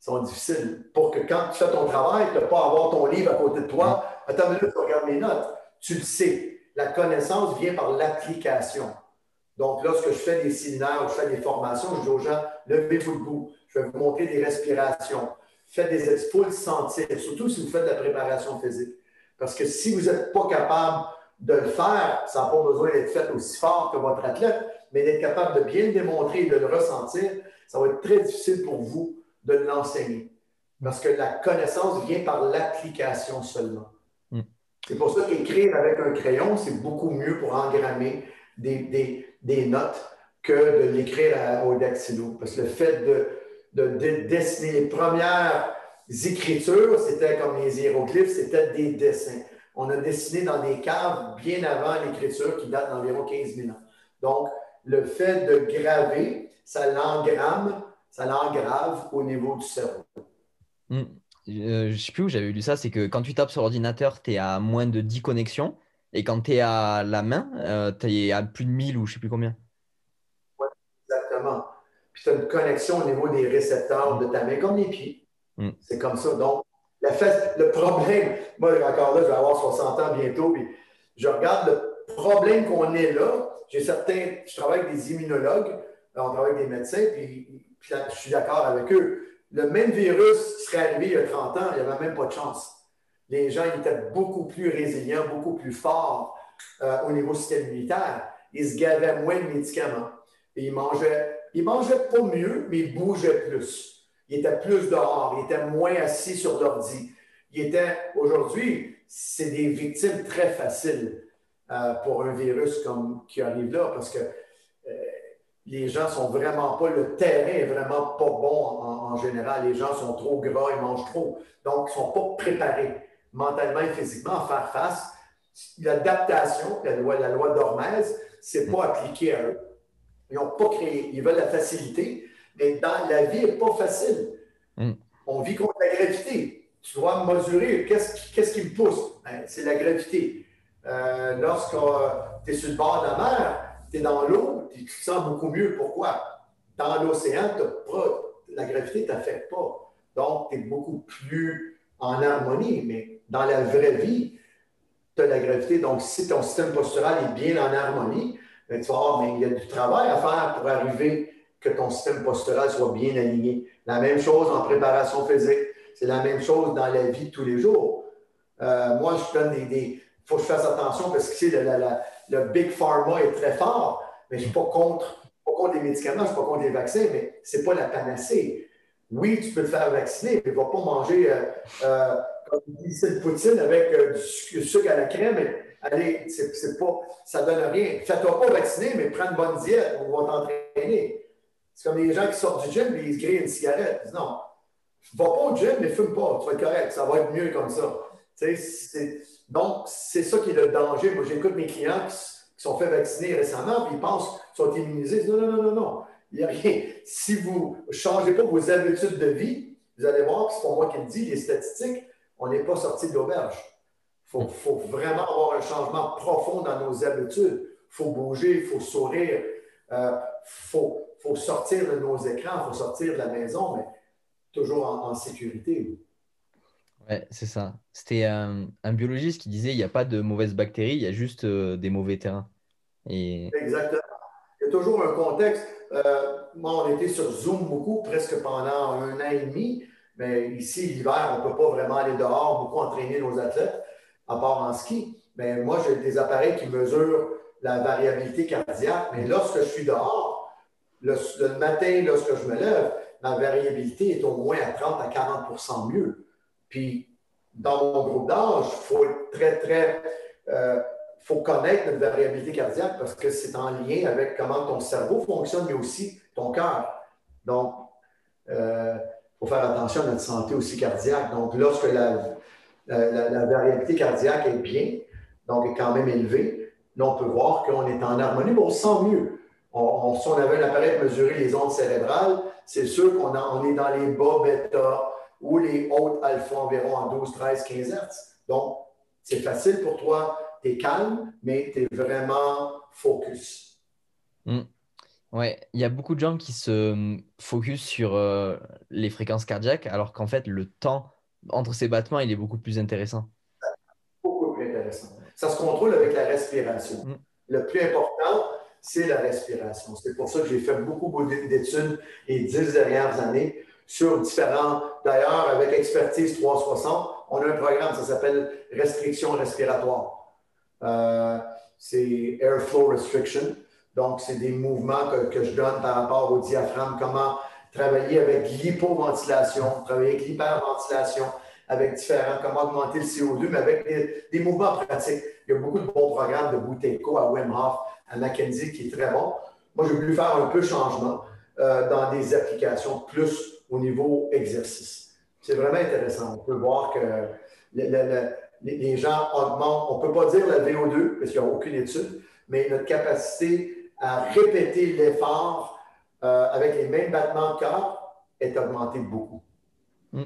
sont difficiles. Pour que quand tu fais ton travail, tu n'as pas à avoir ton livre à côté de toi. Attends, tu regardes mes notes. Tu le sais. La connaissance vient par l'application. Donc, lorsque je fais des séminaires, je fais des formations, je dis aux gens, levez-vous debout. Je vais vous montrer des respirations. Faites des expos, sentir, surtout si vous faites de la préparation physique. Parce que si vous n'êtes pas capable de le faire, ça n'a pas besoin d'être fait aussi fort que votre athlète, mais d'être capable de bien le démontrer et de le ressentir, ça va être très difficile pour vous de l'enseigner. Parce que la connaissance vient par l'application seulement. Hmm. C'est pour ça qu'écrire avec un crayon, c'est beaucoup mieux pour engrammer des, des, notes que de l'écrire au dactylo. Parce que le fait de, de, dessiner les premières écritures, c'était comme les hiéroglyphes, c'était des dessins. On a dessiné dans des caves bien avant l'écriture qui date d'environ 15 000 ans. Donc, le fait de graver, ça l'engramme ça l'engrave au niveau du cerveau. Hmm. Euh, je ne sais plus où j'avais lu ça, c'est que quand tu tapes sur l'ordinateur, tu es à moins de 10 connexions. Et quand tu es à la main, euh, tu es à plus de 1000 ou je ne sais plus combien. Oui, exactement. Puis tu as une connexion au niveau des récepteurs de ta main, comme les pieds. Hmm. C'est comme ça. Donc, la le problème, moi encore là, je vais avoir 60 ans bientôt, puis je regarde le problème qu'on est là. J'ai certains, je travaille avec des immunologues, on travaille avec des médecins, puis je suis d'accord avec eux. Le même virus qui serait arrivé il y a 30 ans, il n'y avait même pas de chance. Les gens étaient beaucoup plus résilients, beaucoup plus forts euh, au niveau système immunitaire. Ils se gavaient moins de médicaments. Et ils mangeaient, ils mangeaient pas mieux, mais ils bougeaient plus. Ils étaient plus dehors, ils étaient moins assis sur l'ordi. Ils étaient, aujourd'hui, c'est des victimes très faciles euh, pour un virus comme qui arrive là, parce que les gens sont vraiment pas, le terrain est vraiment pas bon en, général. Les gens sont trop gras, ils mangent trop. Donc, ils sont pas préparés mentalement et physiquement à faire face. L'adaptation, la loi, la loi d'Hormèse, c'est pas appliqué à eux. Ils n'ont pas créé. Ils veulent la facilité, mais dans la vie n'est pas facile. Mm. On vit contre la gravité. Tu dois mesurer qu'est-ce qui, me pousse. Ben, c'est la gravité. Euh, lorsque tu es sur le bord de la mer, tu es dans l'eau, tu te sens beaucoup mieux. Pourquoi? Dans l'océan, la gravité ne t'affecte pas. Donc, tu es beaucoup plus en harmonie. Mais dans la vraie vie, tu as la gravité. Donc, si ton système postural est bien en harmonie, ben, tu vas voir, mais il y a du travail à faire pour arriver que ton système postural soit bien aligné. La même chose en préparation physique. C'est la même chose dans la vie de tous les jours. Euh, moi, je donne des. Il faut que je fasse attention parce que la, la, le Big Pharma est très fort, mais je ne suis pas contre, pas contre les médicaments, je ne suis pas contre les vaccins, mais ce n'est pas la panacée. Oui, tu peux te faire vacciner, mais ne va pas manger, euh, euh, comme dit une poutine avec euh, du sucre à la crème. Allez, c'est, pas, ça ne donne rien. Fais-toi pas vacciner, mais prends une bonne diète, on va t'entraîner. C'est comme les gens qui sortent du gym et ils se grillent une cigarette. Ils disent non, va pas au gym, mais fume pas, tu vas être correct, ça va être mieux comme ça. Donc, c'est ça qui est le danger. Moi, j'écoute mes clients qui, sont fait vacciner récemment, puis ils pensent qu'ils sont immunisés. non, non, non, non, non. Il n'y a rien. Si vous ne changez pas vos habitudes de vie, vous allez voir c'est pas moi qui le dis, les statistiques, on n'est pas sorti de l'auberge. Il faut, vraiment avoir un changement profond dans nos habitudes. Il faut bouger, il faut sourire, il euh, faut, sortir de nos écrans, il faut sortir de la maison, mais toujours en, sécurité. Oui, c'est ça. C'était un, biologiste qui disait il n'y a pas de mauvaises bactéries, il y a juste euh, des mauvais terrains. Et... Exactement. Il y a toujours un contexte. Euh, moi, on était sur Zoom beaucoup, presque pendant un an et demi. Mais ici, l'hiver, on ne peut pas vraiment aller dehors, beaucoup entraîner nos athlètes, à part en ski. Mais moi, j'ai des appareils qui mesurent la variabilité cardiaque. Mais lorsque je suis dehors, le, matin, lorsque je me lève, ma variabilité est au moins à 30 à 40% mieux. Puis, dans mon groupe d'âge, il faut être très, très. Euh, faut connaître notre variabilité cardiaque parce que c'est en lien avec comment ton cerveau fonctionne, mais aussi ton cœur. Donc, euh, faut faire attention à notre santé aussi cardiaque. Donc, lorsque la, variabilité cardiaque est bien, donc est quand même élevée, là, on peut voir qu'on est en harmonie, mais on se sent mieux. On, si on avait un appareil pour mesurer les ondes cérébrales, c'est sûr qu'on on est dans les bas bêta ou les hautes alpha environ en 12, 13, 15 Hz. Donc, c'est facile pour toi, tu es calme, mais tu es vraiment focus. Hmm. Ouais, il y a beaucoup de gens qui se hum, focus sur euh, les fréquences cardiaques, alors qu'en fait, le temps entre ces battements, il est beaucoup plus intéressant. Beaucoup plus intéressant. Ça se contrôle avec la respiration. Mm. Le plus important, c'est la respiration. C'est pour ça que j'ai fait beaucoup d'études les dix dernières années sur différents. D'ailleurs, avec Expertise 360, on a un programme, ça s'appelle restriction respiratoire. Euh, c'est Airflow Restriction. Donc, c'est des mouvements que, je donne par rapport au diaphragme, comment travailler avec l'hypoventilation, travailler avec l'hyperventilation, avec différents, comment augmenter le CO2, mais avec des, mouvements pratiques. Il y a beaucoup de bons programmes de Bouteco à Wim Hof, à Mackenzie, qui est très bon. Moi, j'ai voulu faire un peu changement euh, dans des applications plus au niveau exercice. C'est vraiment intéressant. On peut voir que les gens augmentent, on ne peut pas dire la VO2 parce qu'il n'y a aucune étude, mais notre capacité à répéter l'effort euh, avec les mêmes battements de cœur est augmenté beaucoup. Mm.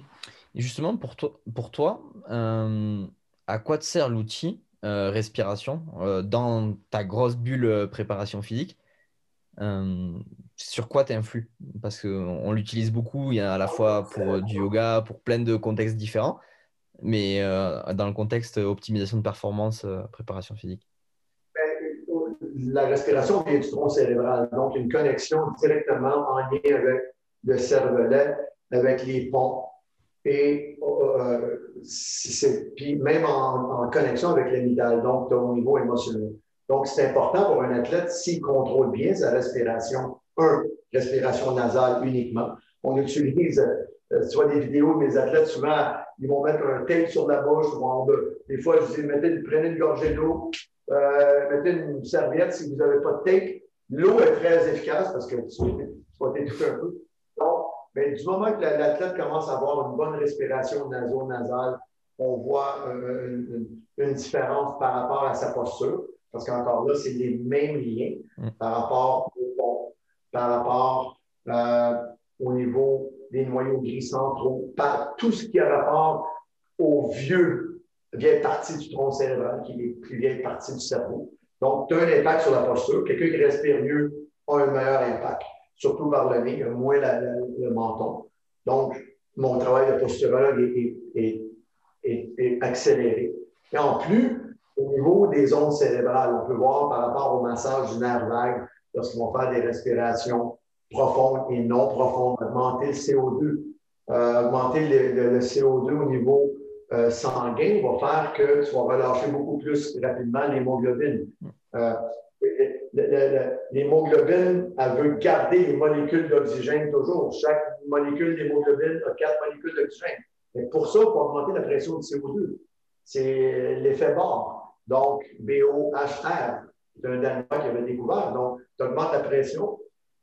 justement, pour toi, euh, à quoi te sert l'outil euh, respiration dans ta grosse bulle préparation physique Sur quoi t'influe? Parce qu'on l'utilise beaucoup, il y a à la fois pour du yoga, pour plein de contextes différents, mais dans le contexte optimisation de performance, préparation physique la respiration vient du tronc cérébral, donc une connexion directement en lien avec le cervelet, avec les ponts, et euh, puis même en, connexion avec l'amygdale, donc au niveau émotionnel. Donc, c'est important pour un athlète s'il contrôle bien sa respiration. Un, respiration nasale uniquement. On utilise, euh, vois des vidéos, mes athlètes, souvent, ils vont mettre un tape sur la bouche. des fois, je dis, mettez, prenez une gorgée d'eau, euh, mettez une serviette si vous n'avez pas de take. L'eau est très efficace parce que tu, vas t'étouffer un peu. Donc, mais du moment que l'athlète commence à avoir une bonne respiration naso-nasale, on voit une, différence par rapport à sa posture. Parce qu'encore là, c'est les mêmes liens mm. par rapport au par rapport euh, au niveau des noyaux gris centraux, par tout ce qui a rapport au vieux vieille partie du tronc cérébral, qui est plus vieilles parties du cerveau. Donc, tu as un impact sur la posture. Quelqu'un qui respire mieux a un meilleur impact, surtout par le nez, moins le menton. Donc, mon travail de posturologue est, est, accéléré. Et en plus, au niveau des ondes cérébrales, on peut voir par rapport au massage du nerf vague, lorsqu'on va faire des respirations profondes et non profondes, augmenter le CO2, euh, augmenter le, CO2 au niveau euh, sanguin va faire que tu vas relâcher beaucoup plus rapidement l'hémoglobine. Euh, l'hémoglobine, elle veut garder les molécules d'oxygène toujours. Chaque molécule d'hémoglobine a quatre molécules d'oxygène. Et pour ça, pour augmenter la pression du CO2, c'est l'effet bord. Donc, BOHR, c'est un Danois qui avait découvert. Donc, tu augmentes la pression.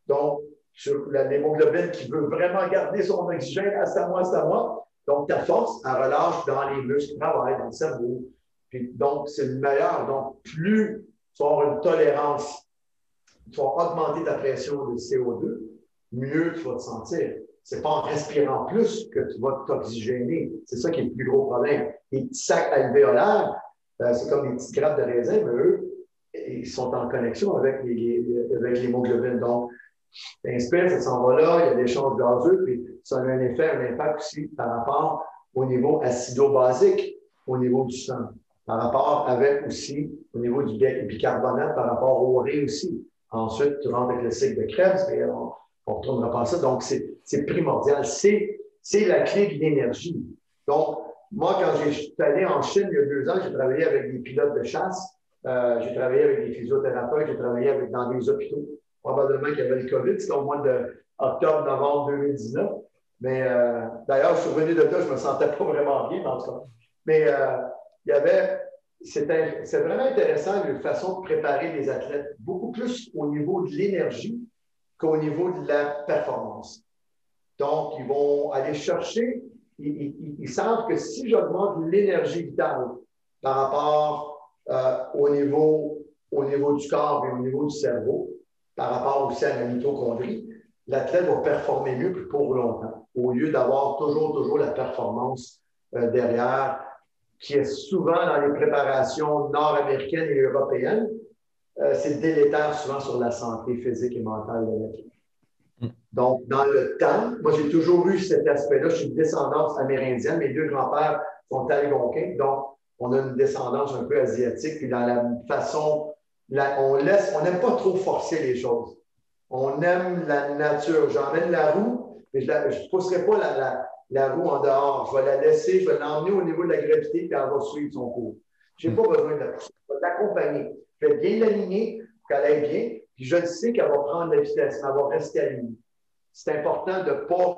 Donc, sur l'hémoglobine qui veut vraiment garder son oxygène à sa mois, à sa mois, donc, ta force, elle relâche dans les muscles, travaille dans le cerveau. Puis, donc, c'est le meilleur. Donc, plus tu vas avoir une tolérance, tu vas augmenter ta pression de CO2, mieux tu vas te sentir. C'est pas en respirant plus que tu vas t'oxygéner. C'est ça qui est le plus gros problème. Les petits sacs alvéolaires, euh, c'est comme des petites grappes de raisin, mais eux, ils sont en connexion avec l'hémoglobine. Donc, inspires, ça s'en va là, il y a des choses gazeuses, puis ça a un effet, un impact aussi par rapport au niveau acido-basique, au niveau du sang, par rapport avec aussi au niveau du bicarbonate, par rapport au riz aussi. Ensuite, tu rentres avec le cycle de Krebs, mais on ne retournera pas ça. Donc, c'est primordial. C'est la clé de l'énergie. Donc, moi, quand je suis allé en Chine il y a deux ans, j'ai travaillé avec des pilotes de chasse, euh, j'ai travaillé avec des physiothérapeutes, j'ai travaillé avec, dans des hôpitaux. Probablement qu'il y avait le COVID, c'était au mois d'octobre, novembre 2019. Mais euh, d'ailleurs, je suis de là, je ne me sentais pas vraiment bien, en tout cas. Mais euh, il y avait, c'est vraiment intéressant une façon de préparer les athlètes, beaucoup plus au niveau de l'énergie qu'au niveau de la performance. Donc, ils vont aller chercher, ils, savent que si j'augmente l'énergie vitale par rapport euh, au, niveau, au niveau du corps et au niveau du cerveau, par rapport aussi à la mitochondrie, l'athlète va performer mieux pour longtemps, au lieu d'avoir toujours, toujours la performance euh, derrière, qui est souvent dans les préparations nord-américaines et européennes. Euh, c'est délétère souvent sur la santé physique et mentale de l'athlète. Mm. Donc, dans le temps, moi, j'ai toujours eu cet aspect-là. Je suis une descendance amérindienne. Mes deux grands-pères sont algonquins, donc on a une descendance un peu asiatique. Puis dans la façon, on laisse, on n'aime pas trop forcer les choses. On aime la nature. J'emmène la roue, mais je ne pousserai pas la, roue en dehors. Je vais la laisser, je vais l'emmener au niveau de la gravité, puis elle va suivre son cours. Je n'ai pas besoin de la pousser. Je vais l'accompagner. Je vais bien l'aligner pour qu'elle aille bien. Puis je sais qu'elle va prendre la vitesse, elle va rester alignée. C'est important de ne pas.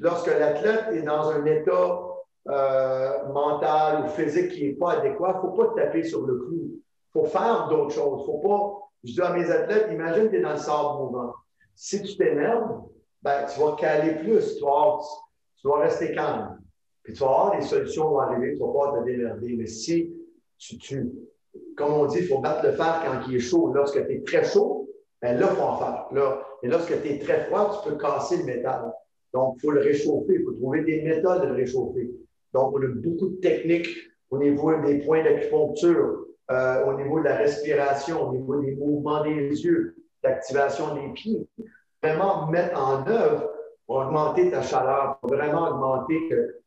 lorsque l'athlète est dans un état euh, mental ou physique qui n'est pas adéquat, il ne faut pas taper sur le clou. Faut faire d'autres choses. Faut pas je dis à mes athlètes, imagine que tu es dans le sable mouvant. Si tu t'énerves, ben, tu vas caler plus, tu vas, rester calme. Puis tu vas avoir des solutions vont arriver, tu vas pas te démerder. Mais si tu, tu, comme on dit, il faut battre le fer quand il est chaud. Lorsque tu es très chaud, ben là, il faut en faire. Là, et lorsque tu es très froid, tu peux casser le métal. Donc, il faut le réchauffer. Il faut trouver des méthodes de le réchauffer. Donc, on a beaucoup de techniques au niveau des points d'acupuncture, euh, au niveau de la respiration, au niveau des mouvements des yeux, l'activation des pieds. Vraiment mettre en œuvre pour augmenter ta chaleur, pour vraiment augmenter que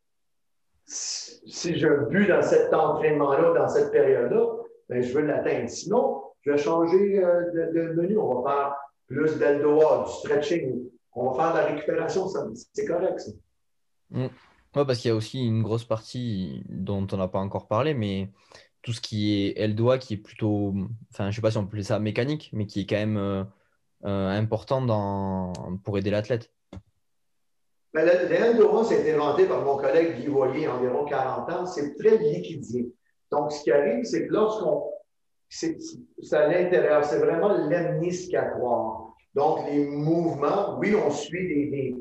si je bus dans cet entraînement-là, dans cette période-là, ben, je veux l'atteindre. Sinon, je vais changer euh, de, menu. On va faire plus d'eldoa, du stretching. On va faire de la récupération. C'est correct, ça. Mm. Oui, parce qu'il y a aussi une grosse partie dont on n'a pas encore parlé, mais tout ce qui est Eldoa, qui est plutôt, enfin, je sais pas si on peut appeler ça mécanique, mais qui est quand même euh, euh, important dans, pour aider l'athlète. Ben, L'Eldoa, c'est inventé par mon collègue Guy Voyer, environ 40 ans. C'est très liquidé. Donc, ce qui arrive, c'est que lorsqu'on. C'est à l'intérieur, c'est vraiment l'amniscatoire. Donc, les mouvements, oui, on suit des,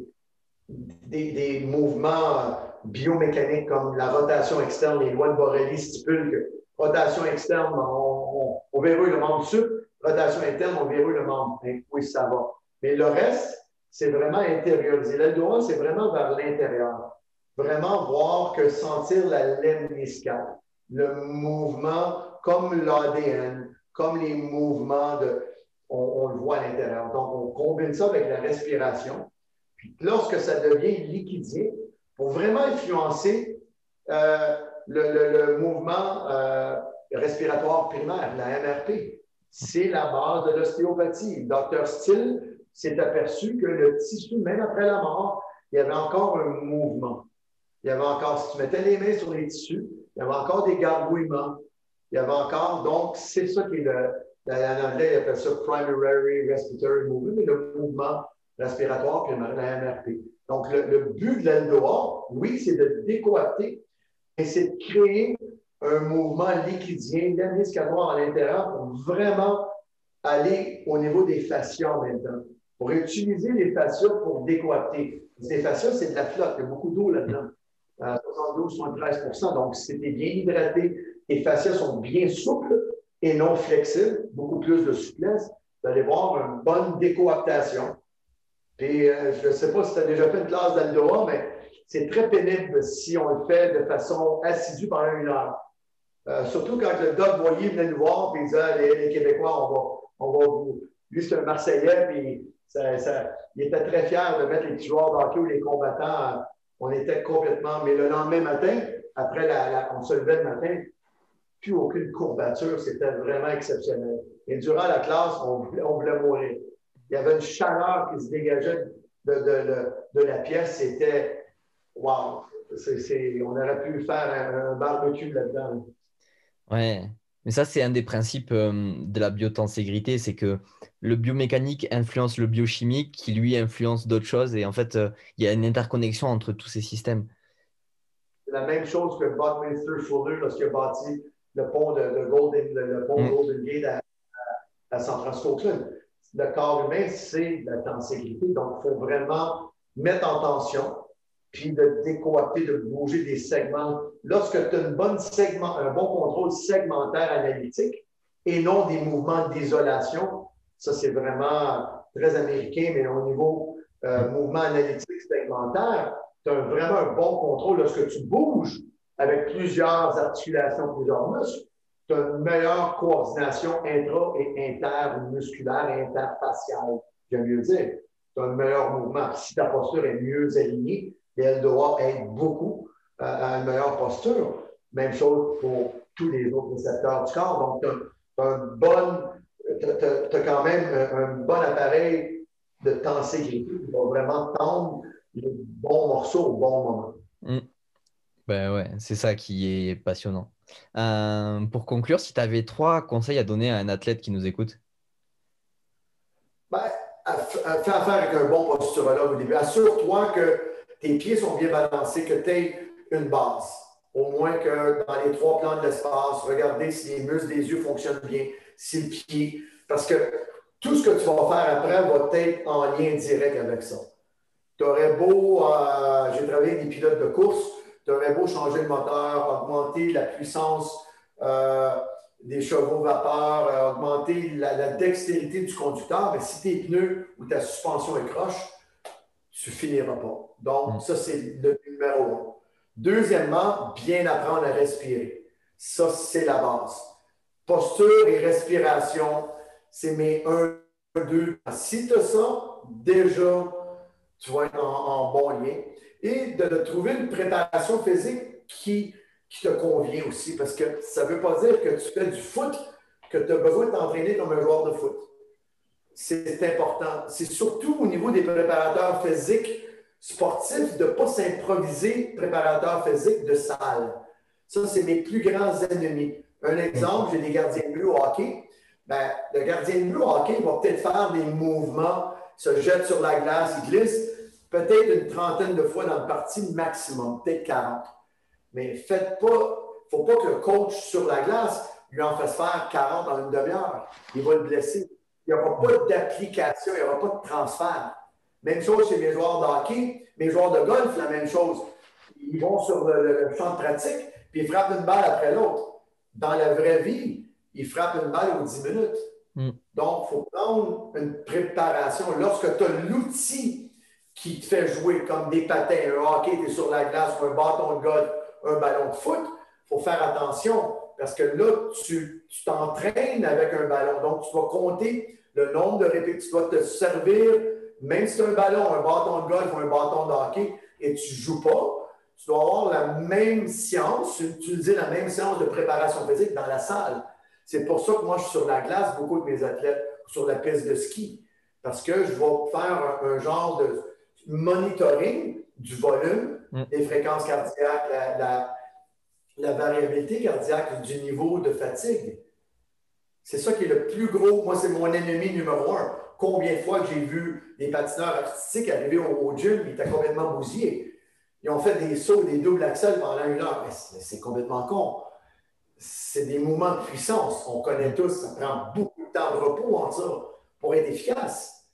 des, des mouvements biomécaniques comme la rotation externe. Les lois de Borelli stipulent que Rotation externe, on, verrouille le membre sup. Rotation interne, on verrouille le membre. Oui, ça va. Mais le reste, c'est vraiment intériorisé. Doigt, c'est vraiment vers l'intérieur. Vraiment voir que sentir la laine niscale, le mouvement comme l'ADN, comme les mouvements de. On, le voit à l'intérieur. Donc, on combine ça avec la respiration. Puis, lorsque ça devient liquidé, pour vraiment influencer euh, le, mouvement euh, respiratoire primaire, la MRP. C'est la base de l'ostéopathie. Dr. Still s'est aperçu que le tissu, même après la mort, il y avait encore un mouvement. Il y avait encore, si tu mettais les mains sur les tissus, il y avait encore des gargouillements. Il y avait encore, donc, c'est ça qui est le, en anglais, il appelle ça primary respiratory movement, mais le mouvement respiratoire primaire, la MRP. Donc, le, le but de l'eldoa, oui, c'est de décoiter et c'est de créer un mouvement liquidien, d'amniscatoire à l'intérieur pour vraiment aller au niveau des fascias en même temps. Pour utiliser les fascias pour décoiter. Les fascias, c'est de la flotte, il y a beaucoup d'eau là-dedans. 72-73% Donc, si tu bien hydraté, les fascias sont bien souples et non flexibles, beaucoup plus de souplesse, vous allez voir une bonne décoaptation. Puis, euh, je ne sais pas si tu as déjà fait une classe d'Aldoa, mais c'est très pénible si on le fait de façon assidue pendant une heure. Euh, surtout quand le Doc Boyer venait nous voir et disait les, Québécois, on va, on va vous. Lui, c'est un Marseillais, puis il était très fier de mettre les petits joueurs d'hockey ou les combattants. on était complètement. Mais le lendemain matin, après la, on se levait le matin, plus aucune courbature, c'était vraiment exceptionnel. Et durant la classe, on voulait, mourir. Il y avait une chaleur qui se dégageait de, la pièce. C'était wow! on aurait pu faire un, un barbecue là-dedans. Ouais, mais ça, c'est un des principes euh, de la biotenségrité, c'est que le biomécanique influence le biochimique, qui lui influence d'autres choses, et en fait, euh, il y a une interconnexion entre tous ces systèmes. C'est la même chose que Buckminster Fuller lorsqu'il a bâti le pont de, Golden, le, pont mm. Golden Gate à, San Francisco. Le corps humain, c'est la tenségrité, donc il faut vraiment mettre en tension puis de décoiter, de bouger des segments. Lorsque tu as une bonne segment, un bon contrôle segmentaire analytique et non des mouvements d'isolation, ça c'est vraiment très américain, mais au niveau euh, mouvement analytique segmentaire, tu as vraiment un bon contrôle lorsque tu bouges avec plusieurs articulations, plusieurs muscles. Tu as une meilleure coordination intra- et intermusculaire interfaciale, j'aime mieux dire. Tu as un meilleur mouvement. Si ta posture est mieux alignée, et elle doit être beaucoup euh, à une meilleure posture. Même chose pour tous les autres récepteurs du corps. Donc, tu as, quand même un, bon appareil de tenségrité qui va vraiment tendre les bons morceaux au bon moment. Mm. Ben ouais, c'est ça qui est passionnant. Euh, pour conclure, si tu avais trois conseils à donner à un athlète qui nous écoute? Ben, fais affaire avec un bon posturologue au début. Assure-toi que tes pieds sont bien balancés, que tu aies une base. Au moins que dans les trois plans de l'espace, regardez si les muscles des yeux fonctionnent bien, si le pied. Parce que tout ce que tu vas faire après va être en lien direct avec ça. Tu aurais beau, euh, j'ai travaillé avec des pilotes de course, tu aurais beau changer le moteur, augmenter la puissance euh, des chevaux vapeur, euh, augmenter la, la, dextérité du conducteur, mais si tes pneus ou ta suspension est croche, tu finiras pas. Donc, mm. ça, c'est le numéro un. Deuxièmement, bien apprendre à respirer. Ça, c'est la base. Posture et respiration, c'est mes un, deux. Si tu as ça, déjà, tu vas être en, bon lien. Et de, trouver une préparation physique qui, qui te convient aussi, parce que ça ne veut pas dire que tu fais du foot, que tu as besoin de t'entraîner comme un joueur de foot c'est important. C'est surtout au niveau des préparateurs physiques sportifs de ne pas s'improviser préparateur physique de salle. Ça, c'est mes plus grands ennemis. Un exemple, j'ai des gardiens bleus au hockey. Ben, le gardien de but au hockey va peut-être faire des mouvements, se jette sur la glace, il glisse, peut-être une trentaine de fois dans le partie maximum, peut-être 40. Mais faites pas, faut pas que le coach sur la glace lui en fasse faire 40 en une demi-heure. Il va le blesser. Il n'y aura pas d'application, il n'y aura pas de transfert. Même chose chez mes joueurs de hockey, mes joueurs de golf, la même chose. Ils vont sur le, champ de pratique, puis ils frappent une balle après l'autre. Dans la vraie vie, ils frappent une balle aux 10 minutes. Hmm. Donc, il faut prendre une préparation. Lorsque tu as l'outil qui te fait jouer comme des patins, un hockey, tu es sur la glace, un bâton de golf, un ballon de foot, il faut faire attention parce que là, tu t'entraînes avec un ballon. Donc, tu vas compter le nombre de répétitions. Tu dois te servir, même si c'est un ballon, un bâton de golf ou un bâton de hockey, et tu ne joues pas, tu dois avoir la même science, utiliser la même séance de préparation physique dans la salle. C'est pour ça que moi, je suis sur la glace, beaucoup de mes athlètes, sur la piste de ski, parce que je vais faire un, genre de monitoring du volume, mm. des fréquences cardiaques, la variabilité cardiaque, du niveau de fatigue. C'est ça qui est le plus gros. Moi, c'est mon ennemi numéro un. Combien de fois que j'ai vu des patineurs artistiques arriver au, gym, ils étaient complètement bousillés. Ils ont fait des sauts, des doubles axels pendant une heure. Mais c'est complètement con. C'est des mouvements de puissance. On connaît tous, ça prend beaucoup de temps de repos en ça pour être efficace.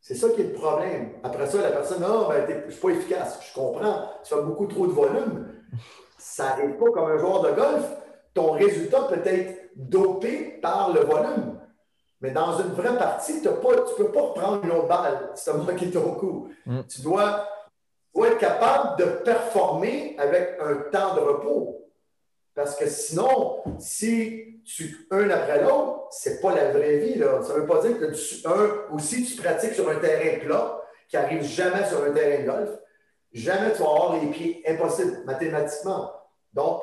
C'est ça qui est le problème. Après ça, la personne, ah, ben, je suis pas efficace. Je comprends, tu fais beaucoup trop de volume. Ça n'arrive pas comme un joueur de golf. Ton résultat peut être dopé par le volume. Mais dans une vraie partie, tu ne peux pas reprendre une autre balle si tu as manqué ton coup. Mm. Tu dois, tu dois être capable de performer avec un temps de repos. Parce que sinon, si tu un après l'autre, c'est pas la vraie vie. Là. Ça ne veut pas dire que tu, un, ou si tu pratiques sur un terrain plat, qui n'arrive jamais sur un terrain de golf, jamais tu vas avoir les pieds impossibles mathématiquement. Donc,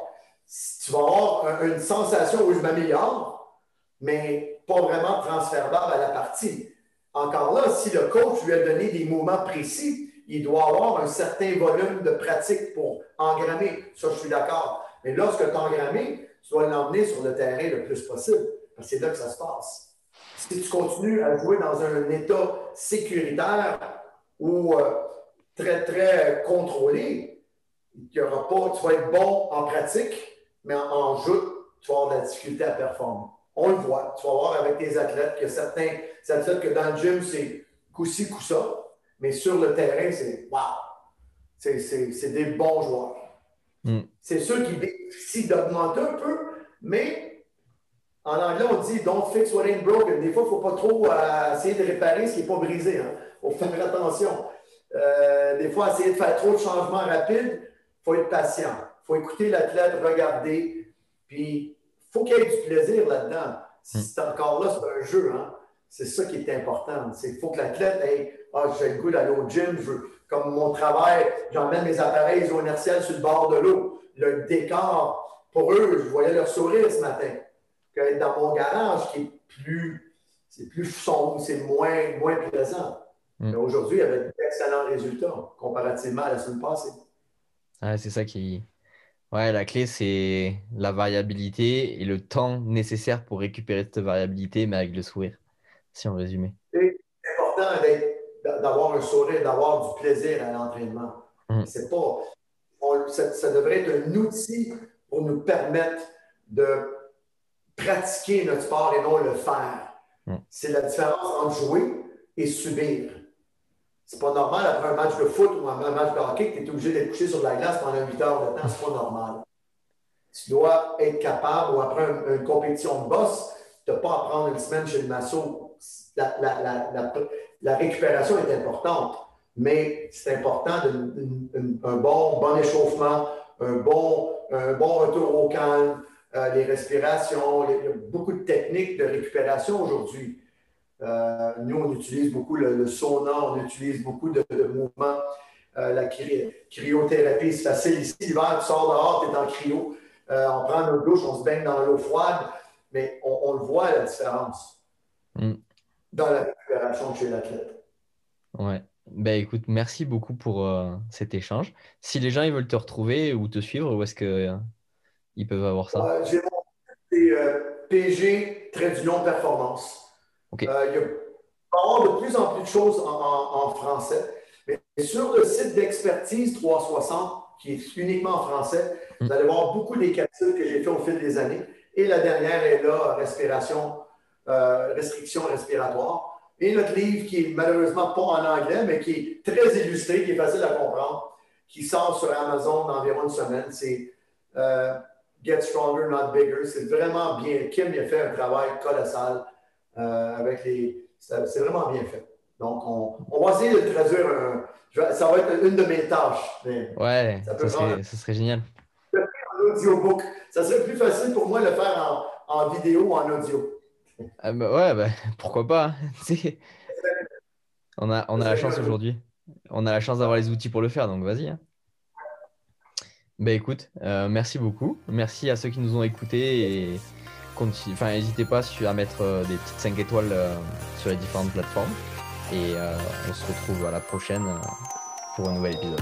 tu vas avoir une sensation où je m'améliore, mais pas vraiment transférable à la partie. Encore là, si le coach lui a donné des mouvements précis, il doit avoir un certain volume de pratique pour engrammer. Ça, je suis d'accord. Mais lorsque tu engrammé, tu dois l'emmener sur le terrain le plus possible, parce que c'est là que ça se passe. Si tu continues à jouer dans un état sécuritaire ou euh, très, très contrôlé, pas, tu vas être bon en pratique, mais en, en jeu, tu vas avoir de la difficulté à performer. On le voit. Tu vas voir avec tes athlètes que certains athlètes que dans le gym, c'est coup-ci, coup-ça, mais sur le terrain, c'est wow! C'est des bons joueurs. Mm. C'est sûr qu'ils bénéficient d'augmenter un peu, mais en anglais, on dit don't fix what ain't broken. Des fois, il ne faut pas trop euh, essayer de réparer ce qui n'est pas brisé. Il hein. faut faire attention. Euh, des fois, essayer de faire trop de changements rapides, il faut être patient. Il faut écouter l'athlète, regarder, puis il faut qu'il y ait du plaisir là-dedans. Si c'est encore là, c'est un jeu. Hein? C'est ça qui est important. Il faut que l'athlète ait Ah, j'ai le goût d'aller au gym, je veux, comme mon travail, j'emmène mes appareils inertiels sur le bord de l'eau. Le décor, pour eux, je voyais leur sourire ce matin. Que dans mon garage, qui est plus, c'est plus sombre, c'est moins, moins plaisant. Mm. Mais aujourd'hui, il y avait d'excellents résultats comparativement à la semaine passée. Ouais, c'est ça qui. Ouais, la clé, c'est la variabilité et le temps nécessaire pour récupérer cette variabilité, mais avec le sourire, si on résumait. C'est important d'avoir un sourire, d'avoir du plaisir à l'entraînement. Mm. C'est pas. on- ça, ça devrait être un outil pour nous permettre de pratiquer notre sport et non le faire. Mm. C'est la différence entre jouer et subir. C'est pas normal après un match de foot ou un match de hockey que tu es obligé d'être couché sur la glace pendant 8 heures de temps. C'est pas normal. Tu dois être capable, ou après une, compétition de boss, de ne pas apprendre une semaine chez le masso. La, récupération est importante, mais c'est important de- un bon, bon échauffement, un bon, un bon retour au calme, euh, les respirations. A beaucoup de techniques de récupération aujourd'hui. Euh, nous, on utilise beaucoup le, le sauna, on utilise beaucoup de, de mouvements. Euh, la cry- cryothérapie, c'est facile. Ici, l'hiver, tu sors dehors, tu es en cryo. Euh, on prend notre douche, on se baigne dans l'eau froide, mais on, on le voit la différence Mm. dans la récupération chez l'athlète. Ouais. Ben écoute, merci beaucoup pour cet échange. Si les gens ils veulent te retrouver ou te suivre, où est-ce que ils peuvent avoir ça? J'ai mon c'est PG, trait d'union performance. Euh, il y a avoir de plus en plus de choses en, en- en français. Mais sur le site d'expertise 360, qui est uniquement en français, Mm. vous allez voir beaucoup des capsules que j'ai fait au fil des années. Et la dernière est là, respiration, euh, restriction respiratoire. Et notre livre qui est malheureusement pas en anglais, mais qui est très illustré, qui est facile à comprendre, qui sort sur Amazon dans environ une semaine. C'est euh, Get Stronger, Not Bigger. C'est vraiment bien. Kim il a fait un travail colossal euh, avec les. C'est vraiment bien fait. Donc, on, on va essayer de traduire un. je vais- ça va être une de mes tâches. Mais Ouais, Ça ça serait, ça serait génial. en audiobook. Ça serait plus facile pour moi de le faire en, en vidéo ou en audio. Bah ouais, bah, pourquoi pas? hein. On a, on a la chance aujourd'hui. On a la chance d'avoir les outils pour le faire, donc vas-y. hein. Bah écoute, euh, merci beaucoup. Merci à ceux qui nous ont écoutés et n'hésitez pas à mettre euh, des petites 5 étoiles euh, sur les différentes plateformes. Et euh, on se retrouve à la prochaine pour un nouvel épisode.